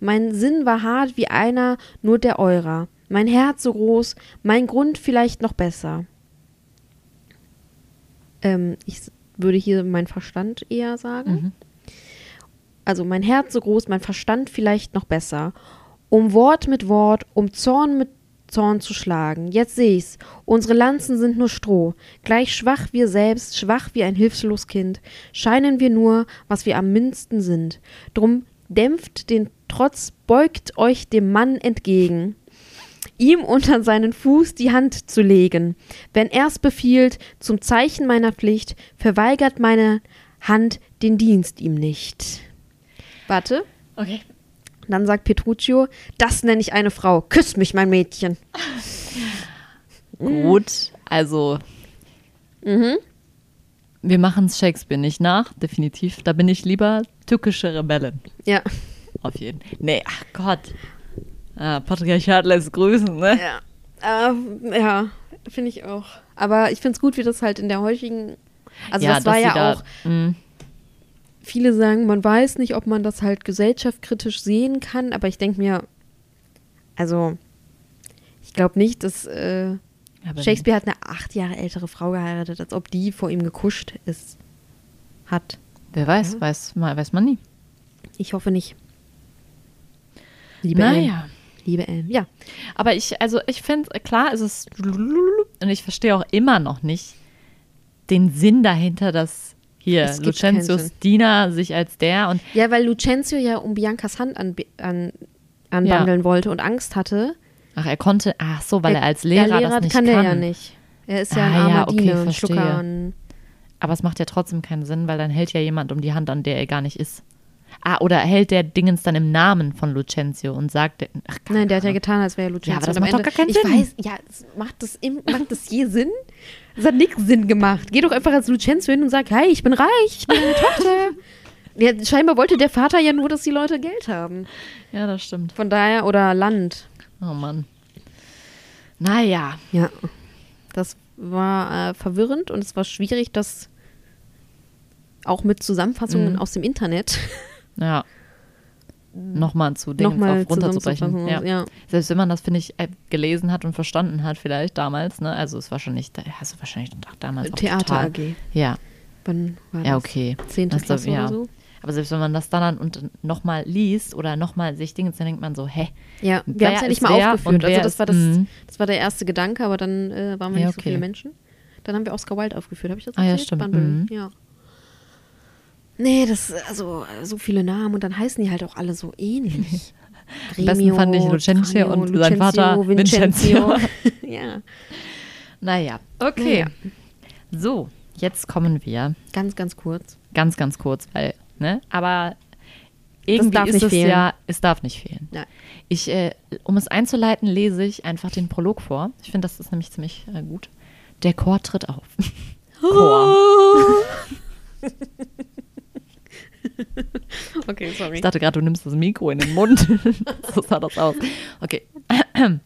mein Sinn war hart wie einer nur der eurer, mein Herz so groß, mein Grund vielleicht noch besser. Ähm, ich würde hier mein Verstand eher sagen. Mhm. Also mein Herz so groß, mein Verstand vielleicht noch besser. Um Wort mit Wort, um Zorn mit Zorn zu schlagen. Jetzt seh ich's. Unsere Lanzen sind nur Stroh. Gleich schwach wir selbst, schwach wie ein hilflos Kind, scheinen wir nur, was wir am mindesten sind. Drum dämpft den Trotz, beugt euch dem Mann entgegen ihm unter seinen Fuß die Hand zu legen. Wenn er's befiehlt, zum Zeichen meiner Pflicht, verweigert meine Hand den Dienst ihm nicht. Warte. Okay. Dann sagt Petruccio, das nenne ich eine Frau. Küss mich, mein Mädchen. Gut, also Mhm. wir machen es Shakespeare nicht nach, definitiv. Da bin ich lieber türkische Rebellen. Ja. Auf jeden Fall. Nee, ach Gott. Ah, Patriarchat lässt grüßen, ne? Ja. Äh, ja, finde ich auch. Aber ich finde es gut, wie das halt in der heutigen. Also, das war ja da- auch. Mm, Viele sagen, man weiß nicht, ob man das halt gesellschaftskritisch sehen kann, aber ich denke mir, also, ich glaube nicht, dass äh, Shakespeare hat eine acht Jahre ältere Frau geheiratet, als ob die vor ihm gekuscht ist. Hat. Wer weiß, Ja. weiß, weiß man nie. Ich hoffe nicht. Liebe Ellen. Liebe Ellen. Ja. Aber ich, also ich finde, klar ist es und ich verstehe auch immer noch nicht den Sinn dahinter, dass hier Lucentius. Diener sich als der und Ja, weil Lucentio ja um Biancas Hand an, an, anwandeln wollte und Angst hatte. ach, er konnte, ach so, weil er als Lehrer, ja, Lehrer das nicht kann, kann. er ja nicht. Er ist ja ein Ah, ja, armer okay, Diener und. Schlucker. Und Aber es macht ja trotzdem keinen Sinn, weil dann hält ja jemand um die Hand, an der er gar nicht ist. Ah, oder hält der Dingens dann im Namen von Lucentio und sagt, ach, Nein, der hat ja getan, als wäre er Lucentio. Ja, aber das macht doch gar keinen ich Sinn. weiß, ja, macht das, im, macht das je Sinn? Das hat nichts Sinn gemacht. Geh doch einfach als Lucentio hin und sag, hey, ich bin reich, ich bin deine Tochter. Ja, scheinbar wollte der Vater ja nur, dass die Leute Geld haben. Ja, das stimmt. Von daher, oder Land. Oh Mann. Naja, Ja, das war äh, verwirrend und es war schwierig, das auch mit Zusammenfassungen Mhm. aus dem Internet ja. Nochmal zu Dingen nochmal auf runterzubrechen. Ja. Ja. Selbst wenn man das, finde ich, äh, gelesen hat und verstanden hat, vielleicht damals, ne? Also ist wahrscheinlich, hast du wahrscheinlich auch damals auch Theater total, AG. Ja, Wann war ja, okay. Zehnte Das- Klasse ja. oder so? Aber selbst wenn man das dann und nochmal liest oder nochmal sich Dinge, dann denkt man so, hä? Ja, wir haben es ja nicht mal aufgeführt. Also das war das, Mhm. das war der erste Gedanke, aber dann äh, waren wir Ja, nicht so okay. viele Menschen. Dann haben wir Oscar Wilde aufgeführt. Habe ich das Ah, ja, erzählt? stimmt. Mhm. Ja. Nee, das, also so viele Namen und dann heißen die halt auch alle so ähnlich. Am besten fand ich Lucentio Tranio, und sein Vater Vincenzo. ja. Naja, okay. Naja. So, jetzt kommen wir Ganz, ganz kurz. ganz, ganz kurz, weil, ne? Aber irgendwie darf ist nicht es fehlen. ja, es darf nicht fehlen. Nein. Ich, äh, um es einzuleiten, lese ich einfach den Prolog vor. Ich finde, das ist nämlich ziemlich äh, gut. Der Chor tritt auf. Chor. Okay, sorry. Ich dachte gerade, du nimmst das Mikro in den Mund. so sah das aus. Okay.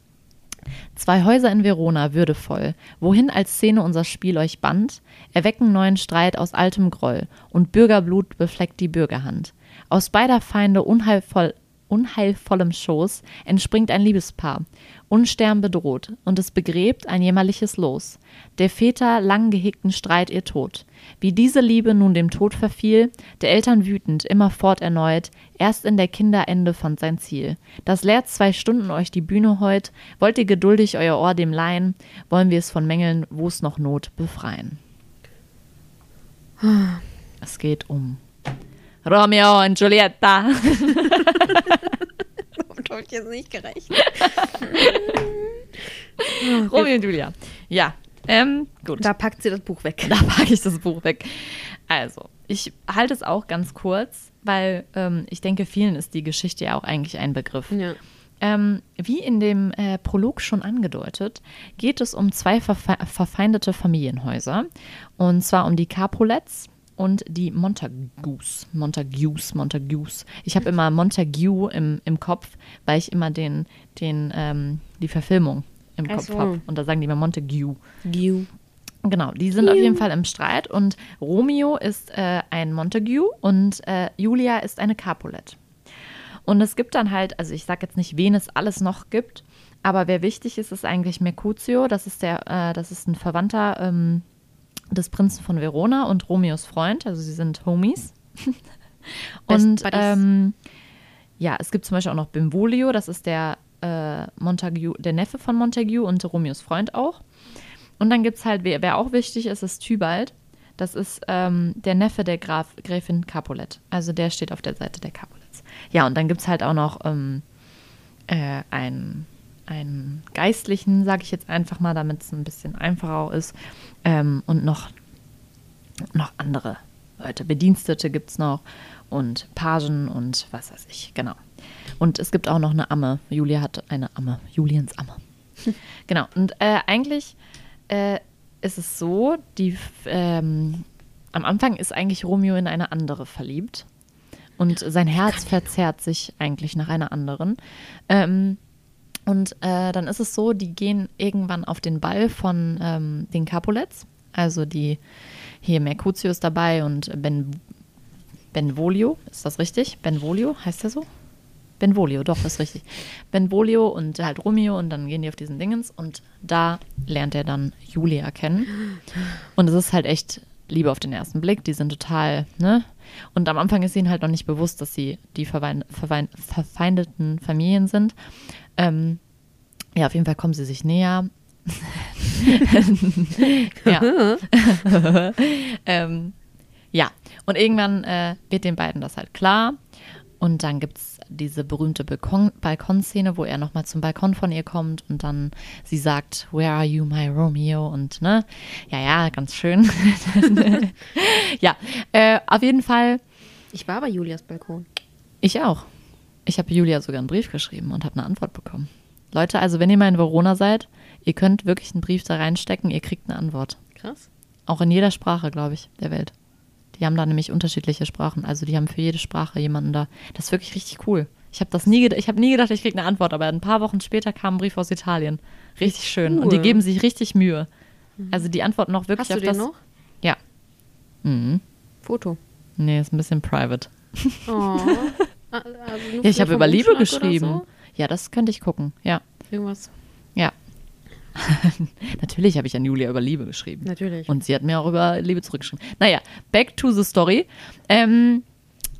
Zwei Häuser in Verona, würdevoll, wohin als Szene unser Spiel euch band, erwecken neuen Streit aus altem Groll und Bürgerblut befleckt die Bürgerhand. Aus beider Feinde unheilvoll, unheilvollem Schoß entspringt ein Liebespaar, unstern bedroht, und es begräbt ein jämmerliches Los. Der Väter lang gehegten Streit ihr Tod. Wie diese Liebe nun dem Tod verfiel, der Eltern wütend, immerfort erneut, erst in der Kinder Ende fand sein Ziel. Das lehrt zwei Stunden euch die Bühne heut, wollt ihr geduldig euer Ohr dem leihen, wollen wir es von Mängeln, wo's noch Not, befreien. Es geht um Romeo und Giulietta. Damit habe ich jetzt nicht gerecht. Romeo und Julia. Ja, ähm, gut. Da packt sie das Buch weg. Da packe ich das Buch weg. Also, ich halte es auch ganz kurz, weil ähm, ich denke, vielen ist die Geschichte ja auch eigentlich ein Begriff. Ja. Ähm, wie in dem äh, Prolog schon angedeutet, geht es um zwei verfe verfeindete Familienhäuser. Und zwar um die Capulets und die Montagus. Montagus, Montagus. Ich habe immer Montague im, im Kopf, weil ich immer den, den, ähm, die Verfilmung im Ach Kopf so. habe. Und da sagen die immer Montague. Giu. Genau, die sind auf jeden Fall im Streit und Romeo ist äh, ein Montague und äh, Julia ist eine Capulet. Und es gibt dann halt, also ich sage jetzt nicht, wen es alles noch gibt, aber wer wichtig ist, ist eigentlich Mercutio. Das ist der, äh, das ist ein Verwandter ähm, des Prinzen von Verona und Romeos Freund. Also sie sind Homies. Und ähm, ja, es gibt zum Beispiel auch noch Benvolio, das ist der äh, Montague, der Neffe von Montague und Romeos Freund auch. Und dann gibt es halt, wer, wer auch wichtig ist, ist Tybalt. Das ist ähm, der Neffe der Graf, Gräfin Capulet. Also der steht auf der Seite der Capulets. Ja, und dann gibt es halt auch noch ähm, äh, einen, einen Geistlichen, sage ich jetzt einfach mal, damit es ein bisschen einfacher auch ist. Ähm, und noch, noch andere Leute. Bedienstete gibt es noch und Pagen und was weiß ich, genau. Und es gibt auch noch eine Amme. Julia hat eine Amme, Juliens Amme. genau, und äh, eigentlich äh, ist es so, die, ähm, am Anfang ist eigentlich Romeo in eine andere verliebt. Und sein Herz verzerrt sich eigentlich nach einer anderen. Ähm, und äh, dann ist es so, die gehen irgendwann auf den Ball von ähm, den Capulets. Also die, hier Mercutio ist dabei und Ben, Benvolio, ist das richtig? Benvolio, heißt der so? Benvolio, doch, ist richtig. Benvolio und halt Romeo und dann gehen die auf diesen Dingens und da lernt er dann Julia kennen. Und es ist halt echt Liebe auf den ersten Blick, die sind total, ne? Und am Anfang ist ihnen halt noch nicht bewusst, dass sie die verwein, verwein, verfeindeten Familien sind. Ähm, ja, auf jeden Fall kommen sie sich näher. ja. ähm, ja, und irgendwann äh, wird den beiden das halt klar. Und dann gibt es diese berühmte Balkon Balkonszene, wo er nochmal zum Balkon von ihr kommt und dann sie sagt, Where are you, my Romeo? Und ne, ja, ja, ganz schön. ja, äh, auf jeden Fall, Ich war bei Julias Balkon. ich auch. Ich habe Julia sogar einen Brief geschrieben und habe eine Antwort bekommen. Leute, also wenn ihr mal in Verona seid, ihr könnt wirklich einen Brief da reinstecken, ihr kriegt eine Antwort. Krass. Auch in jeder Sprache, glaube ich, der Welt. Die haben da nämlich unterschiedliche Sprachen. Also die haben für jede Sprache jemanden da. Das ist wirklich richtig cool. Ich habe das nie, ich habe nie gedacht, ich kriege eine Antwort, aber ein paar Wochen später kam ein Brief aus Italien. Richtig schön. Und die geben sich richtig Mühe. Also die antworten auch wirklich Hast du auf den das. noch? Ja. Mhm. Foto. Nee, ist ein bisschen private. Oh. Also Ja, ich habe über Liebe geschrieben. So? Ja, das könnte ich gucken. Ja. Irgendwas. Ja. Natürlich habe ich an Julia über Liebe geschrieben. Natürlich. Und sie hat mir auch über Liebe zurückgeschrieben. Naja, back to the story. Ähm,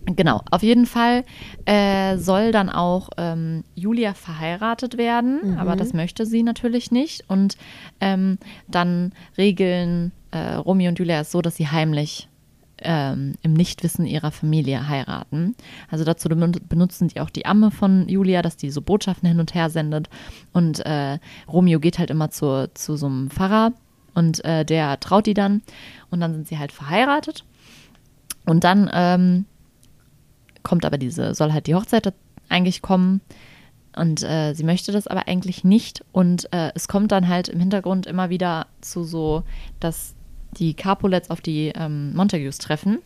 genau, auf jeden Fall äh, soll dann auch ähm, Julia verheiratet werden, aber das möchte sie natürlich nicht. Und ähm, dann regeln äh, Romeo und Julia es so, dass sie heimlich ähm, im Nichtwissen ihrer Familie heiraten. Also dazu ben- benutzen die auch die Amme von Julia, dass die so Botschaften hin und her sendet. Und äh, Romeo geht halt immer zu, zu so einem Pfarrer und äh, der traut die dann. Und dann sind sie halt verheiratet. Und dann ähm, kommt aber diese, soll halt die Hochzeit eigentlich kommen. Und äh, sie möchte das aber eigentlich nicht. Und äh, es kommt dann halt im Hintergrund immer wieder zu so, dass die Capulets auf die ähm, Montagues treffen.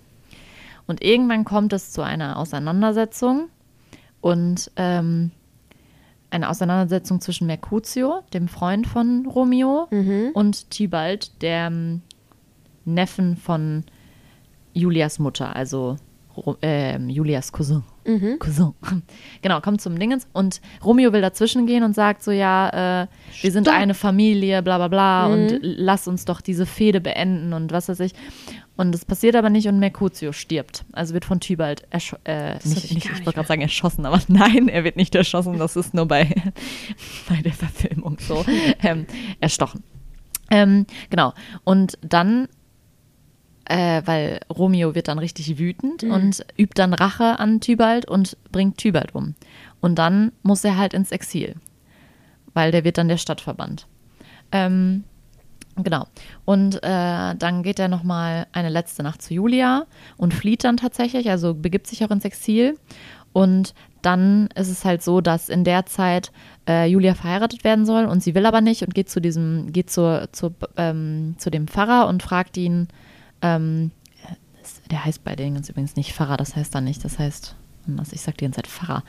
Und irgendwann kommt es zu einer Auseinandersetzung. Und ähm, eine Auseinandersetzung zwischen Mercutio, dem Freund von Romeo, und Tybalt, dem Neffen von Julias Mutter, also ähm, Julias Cousin. Cousin. Genau, kommt zum Dingens und Romeo will dazwischen gehen und sagt so, ja, äh, wir sind eine Familie, bla bla bla und lass uns doch diese Fehde beenden und was weiß ich. Und es passiert aber nicht und Mercutio stirbt. Also wird von Tybalt erschossen, äh, nicht, ich nicht, ich wollte gerade sagen erschossen, aber nein, er wird nicht erschossen, das ist nur bei, bei der Verfilmung so, ähm, erstochen. Ähm, genau. Und dann, äh, weil Romeo wird dann richtig wütend und übt dann Rache an Tybalt und bringt Tybalt um. Und dann muss er halt ins Exil, weil der wird dann der Stadt verbannt. Ähm, genau. Und äh, dann geht er nochmal eine letzte Nacht zu Julia und flieht dann tatsächlich, also begibt sich auch ins Exil. Und dann ist es halt so, dass in der Zeit äh, Julia verheiratet werden soll und sie will aber nicht und geht zu diesem, geht zur, zur, ähm, zu dem Pfarrer und fragt ihn, ähm, der heißt bei denen ganz übrigens nicht Pfarrer, das heißt dann nicht, das heißt, anders, ich sag die ganze Zeit Pfarrer.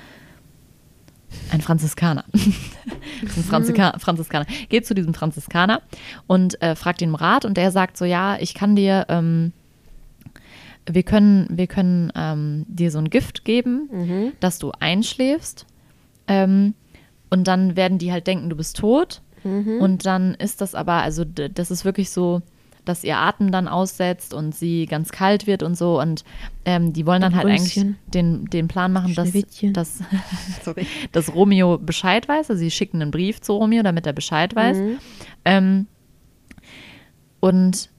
Ein Franziskaner. Ein Franziska Franziskaner. Geht zu diesem Franziskaner und äh, fragt ihn um Rat und der sagt so, ja, ich kann dir, ähm, wir können, wir können ähm, dir so ein Gift geben, Mhm. dass du einschläfst. Ähm, und dann werden die halt denken, du bist tot. Mhm. Und dann ist das aber, also das ist wirklich so, dass ihr Atem dann aussetzt und sie ganz kalt wird und so. Und ähm, die wollen dann halt eigentlich den, den Plan machen, dass, dass, dass Romeo Bescheid weiß. Also sie schicken einen Brief zu Romeo, damit er Bescheid weiß. Mhm. Ähm, und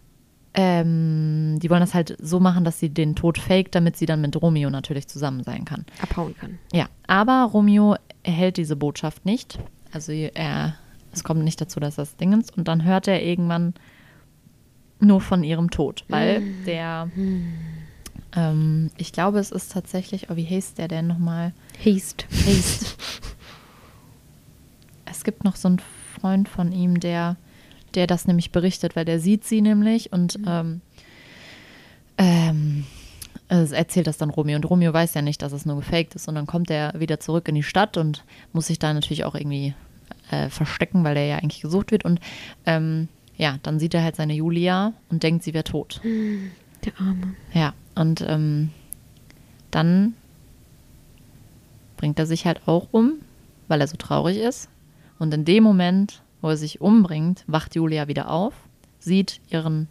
ähm, die wollen das halt so machen, dass sie den Tod fake, damit sie dann mit Romeo natürlich zusammen sein kann. Abhauen kann. Ja, aber Romeo erhält diese Botschaft nicht. Also er, es kommt nicht dazu, dass das Ding ist. Und dann hört er irgendwann nur von ihrem Tod, weil der, ähm, ich glaube, es ist tatsächlich, oh, wie heißt der denn nochmal? Haste. Haste. Es gibt noch so einen Freund von ihm, der, der das nämlich berichtet, weil der sieht sie nämlich und ähm, ähm, es erzählt das dann Romeo. Und Romeo weiß ja nicht, dass es nur gefaked ist. Und dann kommt er wieder zurück in die Stadt und muss sich da natürlich auch irgendwie äh, verstecken, weil er ja eigentlich gesucht wird. Und ähm, ja, dann sieht er halt seine Julia und denkt, sie wäre tot. Der Arme. Ja, und ähm, dann bringt er sich halt auch um, weil er so traurig ist. Und in dem Moment, wo er sich umbringt, wacht Julia wieder auf, sieht ihren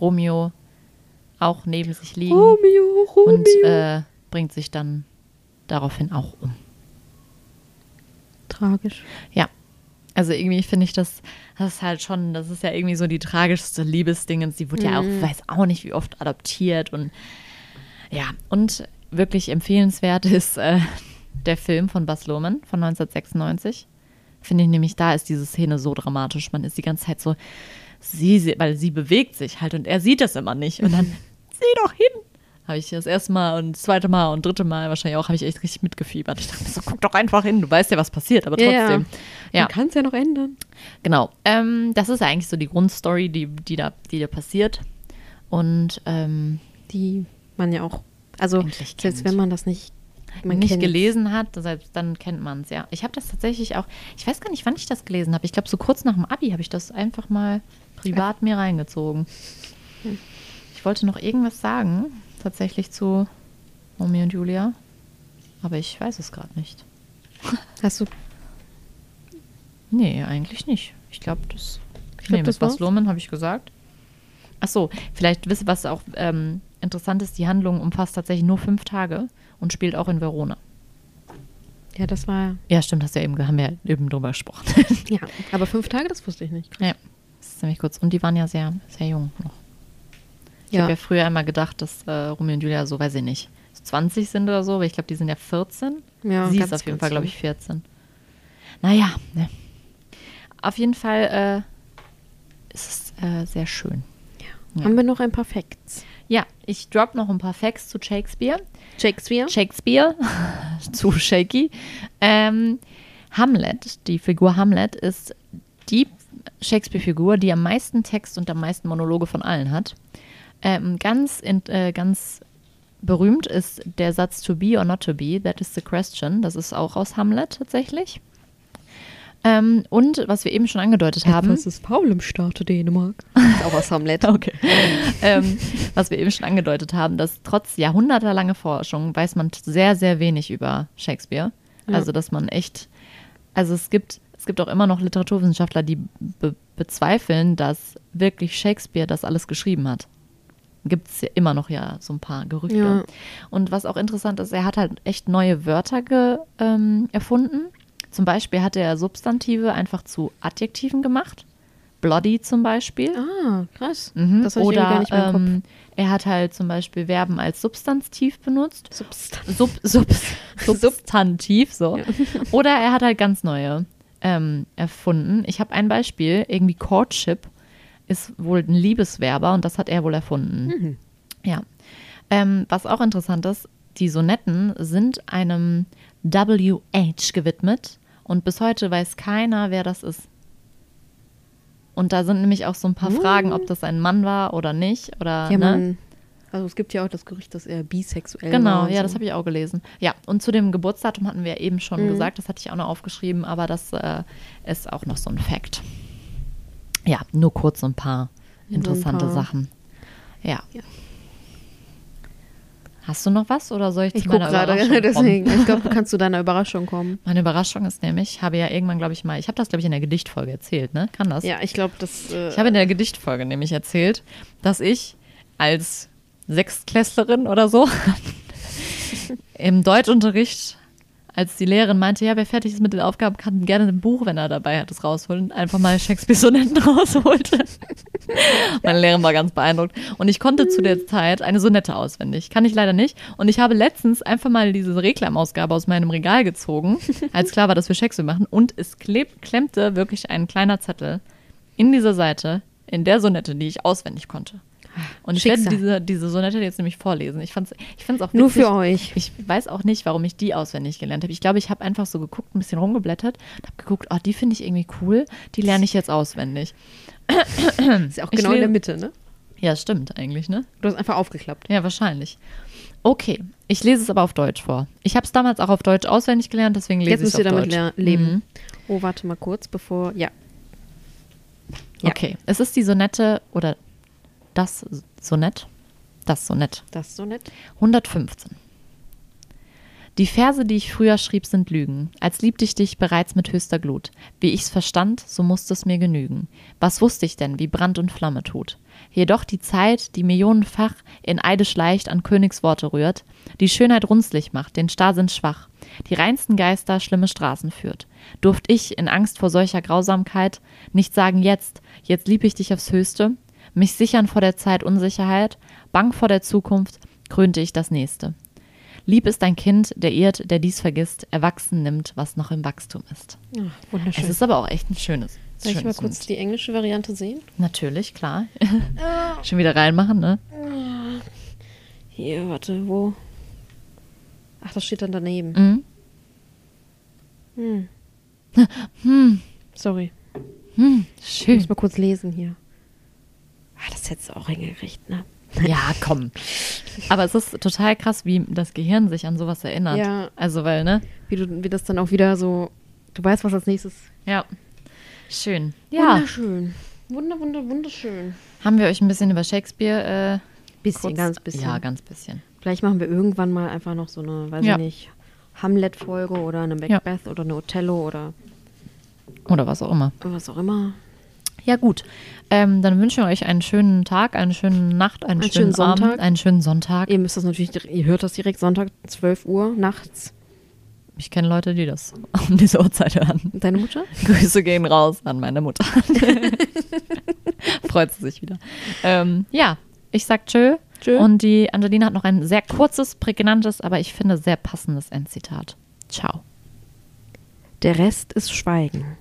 Romeo auch neben sich liegen Romeo, Romeo. und äh, bringt sich dann daraufhin auch um. Tragisch. Ja. Also irgendwie finde ich das, das ist halt schon, das ist ja irgendwie so die tragischste Liebesdingens. Die wurde ja auch, weiß auch nicht, wie oft adoptiert und ja, und wirklich empfehlenswert ist äh, der Film von Bas Luhrmann von 1996. Finde ich nämlich, da ist diese Szene so dramatisch. Man ist die ganze Zeit so, sie, sie weil sie bewegt sich halt und er sieht das immer nicht. Und dann, sieh doch hin. Habe ich das erste Mal und das zweite Mal und dritte Mal wahrscheinlich auch, habe ich echt richtig mitgefiebert. Ich dachte so, guck doch einfach hin, du weißt ja, was passiert, aber Ja, ja. Ja, Man kann es ja noch ändern. genau. Ähm, das ist eigentlich so die Grundstory, die, die, da, die da passiert. Und ähm, Die man ja auch, also selbst kennt. wenn man das nicht, man nicht gelesen hat, selbst dann kennt man es, ja. Ich habe das tatsächlich auch, ich weiß gar nicht, wann ich das gelesen habe. Ich glaube, so kurz nach dem Abi habe ich das einfach mal privat mir reingezogen. Ich wollte noch irgendwas sagen, tatsächlich zu Romeo und Julia, aber ich weiß es gerade nicht. Hast du, Nee, eigentlich nicht. Ich glaube, das. Ich glaub, nee, das war's. Luhrmann habe ich gesagt. Ach so, vielleicht wisst ihr, was auch ähm, interessant ist: die Handlung umfasst tatsächlich nur fünf Tage und spielt auch in Verona. ja, das war, Ja, stimmt, hast du ja eben, haben wir ja eben drüber gesprochen. ja, aber fünf Tage, das wusste ich nicht. ja, das ist ziemlich kurz. Und die waren ja sehr, sehr jung noch. Ich Ja. habe ja früher immer gedacht, dass äh, Romeo und Julia so, weiß ich nicht, so 20 sind oder so, aber ich glaube, die sind ja 14. Ja, Sie ist auf jeden Fall, glaube ich, 14. Naja, ne. Auf jeden Fall äh, ist es äh, sehr schön. Ja. Haben wir noch ein paar Facts? Ja, ich drop noch ein paar Facts zu Shakespeare. Shakespeare? Shakespeare, zu shaky. Ähm, Hamlet, die Figur Hamlet, ist die Shakespeare-Figur, die am meisten Text und am meisten Monologe von allen hat. Ähm, ganz, in, äh, ganz berühmt ist der Satz to be or not to be, that is the question. Das ist auch aus Hamlet tatsächlich. Ähm, und was wir eben schon angedeutet haben. Etwas ist faul im Staate Dänemark. Auch aus Hamlet. Okay. ähm, was wir eben schon angedeutet haben, dass trotz jahrhundertelanger Forschung weiß man sehr, sehr wenig über Shakespeare. Ja. Also, dass man echt, also es gibt, es gibt auch immer noch Literaturwissenschaftler, die be bezweifeln, dass wirklich Shakespeare das alles geschrieben hat. Gibt es ja immer noch ja so ein paar Gerüchte. Ja. Und was auch interessant ist, er hat halt echt neue Wörter ge, ähm, erfunden. Zum Beispiel hat er Substantive einfach zu Adjektiven gemacht. Bloody zum Beispiel. Ah, krass. Mhm. Das hatte ich Oder irgendwie gar nicht mehr im ähm, er hat halt zum Beispiel Verben als Substantiv benutzt. Kopf. Substanz. Sub, sub, Substantiv, so. Oder er hat halt ganz neue ähm, erfunden. Ich habe ein Beispiel, irgendwie Courtship ist wohl ein Liebeswerber und das hat er wohl erfunden. Mhm. Ja. Ähm, was auch interessant ist, die Sonetten sind einem WH gewidmet und bis heute weiß keiner, wer das ist. Und da sind nämlich auch so ein paar Mhm. Fragen, ob das ein Mann war oder nicht. Oder, Ja, ne? Also es gibt ja auch das Gerücht, dass er bisexuell Genau, war. und ja, so. das habe ich auch gelesen. Ja, und zu dem Geburtsdatum hatten wir eben schon Mhm. gesagt, das hatte ich auch noch aufgeschrieben, aber das äh, ist auch noch so ein Fact. Ja, nur kurz so ein paar So ein interessante paar. Sachen. Ja. Ja. Hast du noch was oder soll ich zu Ich gucke meiner gerade, Überraschung deswegen. kommen? Ich glaube, du kannst zu deiner Überraschung kommen. Meine Überraschung ist nämlich, ich habe ja irgendwann, glaube ich mal, ich habe das, glaube ich, in der Gedichtfolge erzählt, ne? Kann das? Ja, ich glaube, das. Äh, Ich habe in der Gedichtfolge nämlich erzählt, dass ich als Sechstklässlerin oder so im Deutschunterricht, als die Lehrerin meinte, ja, wer fertig ist mit den Aufgaben, kann gerne ein Buch, wenn er dabei hat, das rausholen, einfach mal Shakespeare-Sonetten rausholte. Meine Lehrerin war ganz beeindruckt. Und ich konnte zu der Zeit eine Sonette auswendig. Kann ich leider nicht. Und ich habe letztens einfach mal diese Reklamausgabe aus meinem Regal gezogen, als klar war, dass wir Shakespeare machen. Und es kleb, klemmte wirklich ein kleiner Zettel in dieser Seite, in der Sonette, die ich auswendig konnte. Und ich Schicksal. werde diese, diese Sonette jetzt nämlich vorlesen. Ich fand es ich fand's auch nur witzig. für euch. Ich weiß auch nicht, warum ich die auswendig gelernt habe. Ich glaube, ich habe einfach so geguckt, ein bisschen rumgeblättert und habe geguckt, oh, die finde ich irgendwie cool, die lerne ich jetzt auswendig. Ist ja auch genau in der Mitte, ne? Ja, stimmt eigentlich, ne? Du hast einfach aufgeklappt. Ja, wahrscheinlich. Okay, ich lese es aber auf Deutsch vor. Ich habe es damals auch auf Deutsch auswendig gelernt, deswegen lese Jetzt ich es müsst auf ihr damit Deutsch. ler- leben. Mhm. Oh, warte mal kurz, bevor. Ja. Ja. Okay, es ist die Sonette oder das Sonett. Das Sonett. Das ist so nett. 115. Die Verse, die ich früher schrieb, sind Lügen. Als liebte ich dich bereits mit höchster Glut. Wie ich's verstand, so musste es mir genügen. Was wusste ich denn, wie Brand und Flamme tut? Jedoch die Zeit, die millionenfach in Eide schleicht an Königsworte rührt, die Schönheit runzlig macht, den Starrsinn schwach, die reinsten Geister schlimme Straßen führt. Durft ich, in Angst vor solcher Grausamkeit, nicht sagen jetzt, jetzt lieb ich dich aufs Höchste, mich sichern vor der Zeit Unsicherheit, bang vor der Zukunft, krönte ich das Nächste. Lieb ist ein Kind, der irrt, der dies vergisst, erwachsen nimmt, was noch im Wachstum ist. Ach, wunderschön. Es ist aber auch echt ein schönes. Soll ich mal kurz die englische Variante sehen? Natürlich, klar. Schon wieder reinmachen, ne? Hier, warte, wo? Ach, das steht dann daneben. Mhm. Hm. Hm, Sorry. hm, Ich schön. muss mal kurz lesen hier. Ah, das hättest du auch hingekriegt, ne? Ja, komm. Aber es ist total krass, wie das Gehirn sich an sowas erinnert. Ja. Also, weil, ne? Wie, du, wie das dann auch wieder so. Du weißt, was als nächstes. Ja. Schön. Ja. Wunderschön. Wunder, wunder, wunderschön. Haben wir euch ein bisschen über Shakespeare äh, Bisschen, kurz, ganz bisschen. Ja, ganz bisschen. Vielleicht machen wir irgendwann mal einfach noch so eine, weiß Ja. ich nicht, Hamlet-Folge oder eine Ja. Macbeth oder eine Othello oder Oder was auch immer. was auch immer. Ja, gut. Ähm, dann wünschen wir euch einen schönen Tag, eine schöne Nacht, einen, Einen schönen, schönen Sonntag. Abend, einen schönen Sonntag. Ihr müsst das natürlich, ihr hört das direkt Sonntag, 12 Uhr nachts. Ich kenne Leute, die das um diese Uhrzeit hören. Deine Mutter? Grüße gehen raus an meine Mutter. Freut sie sich wieder. Ähm, ja, ich sag tschö. Tschö. Und die Angelina hat noch ein sehr kurzes, prägnantes, aber ich finde sehr passendes Endzitat. Ciao. Der Rest ist Schweigen.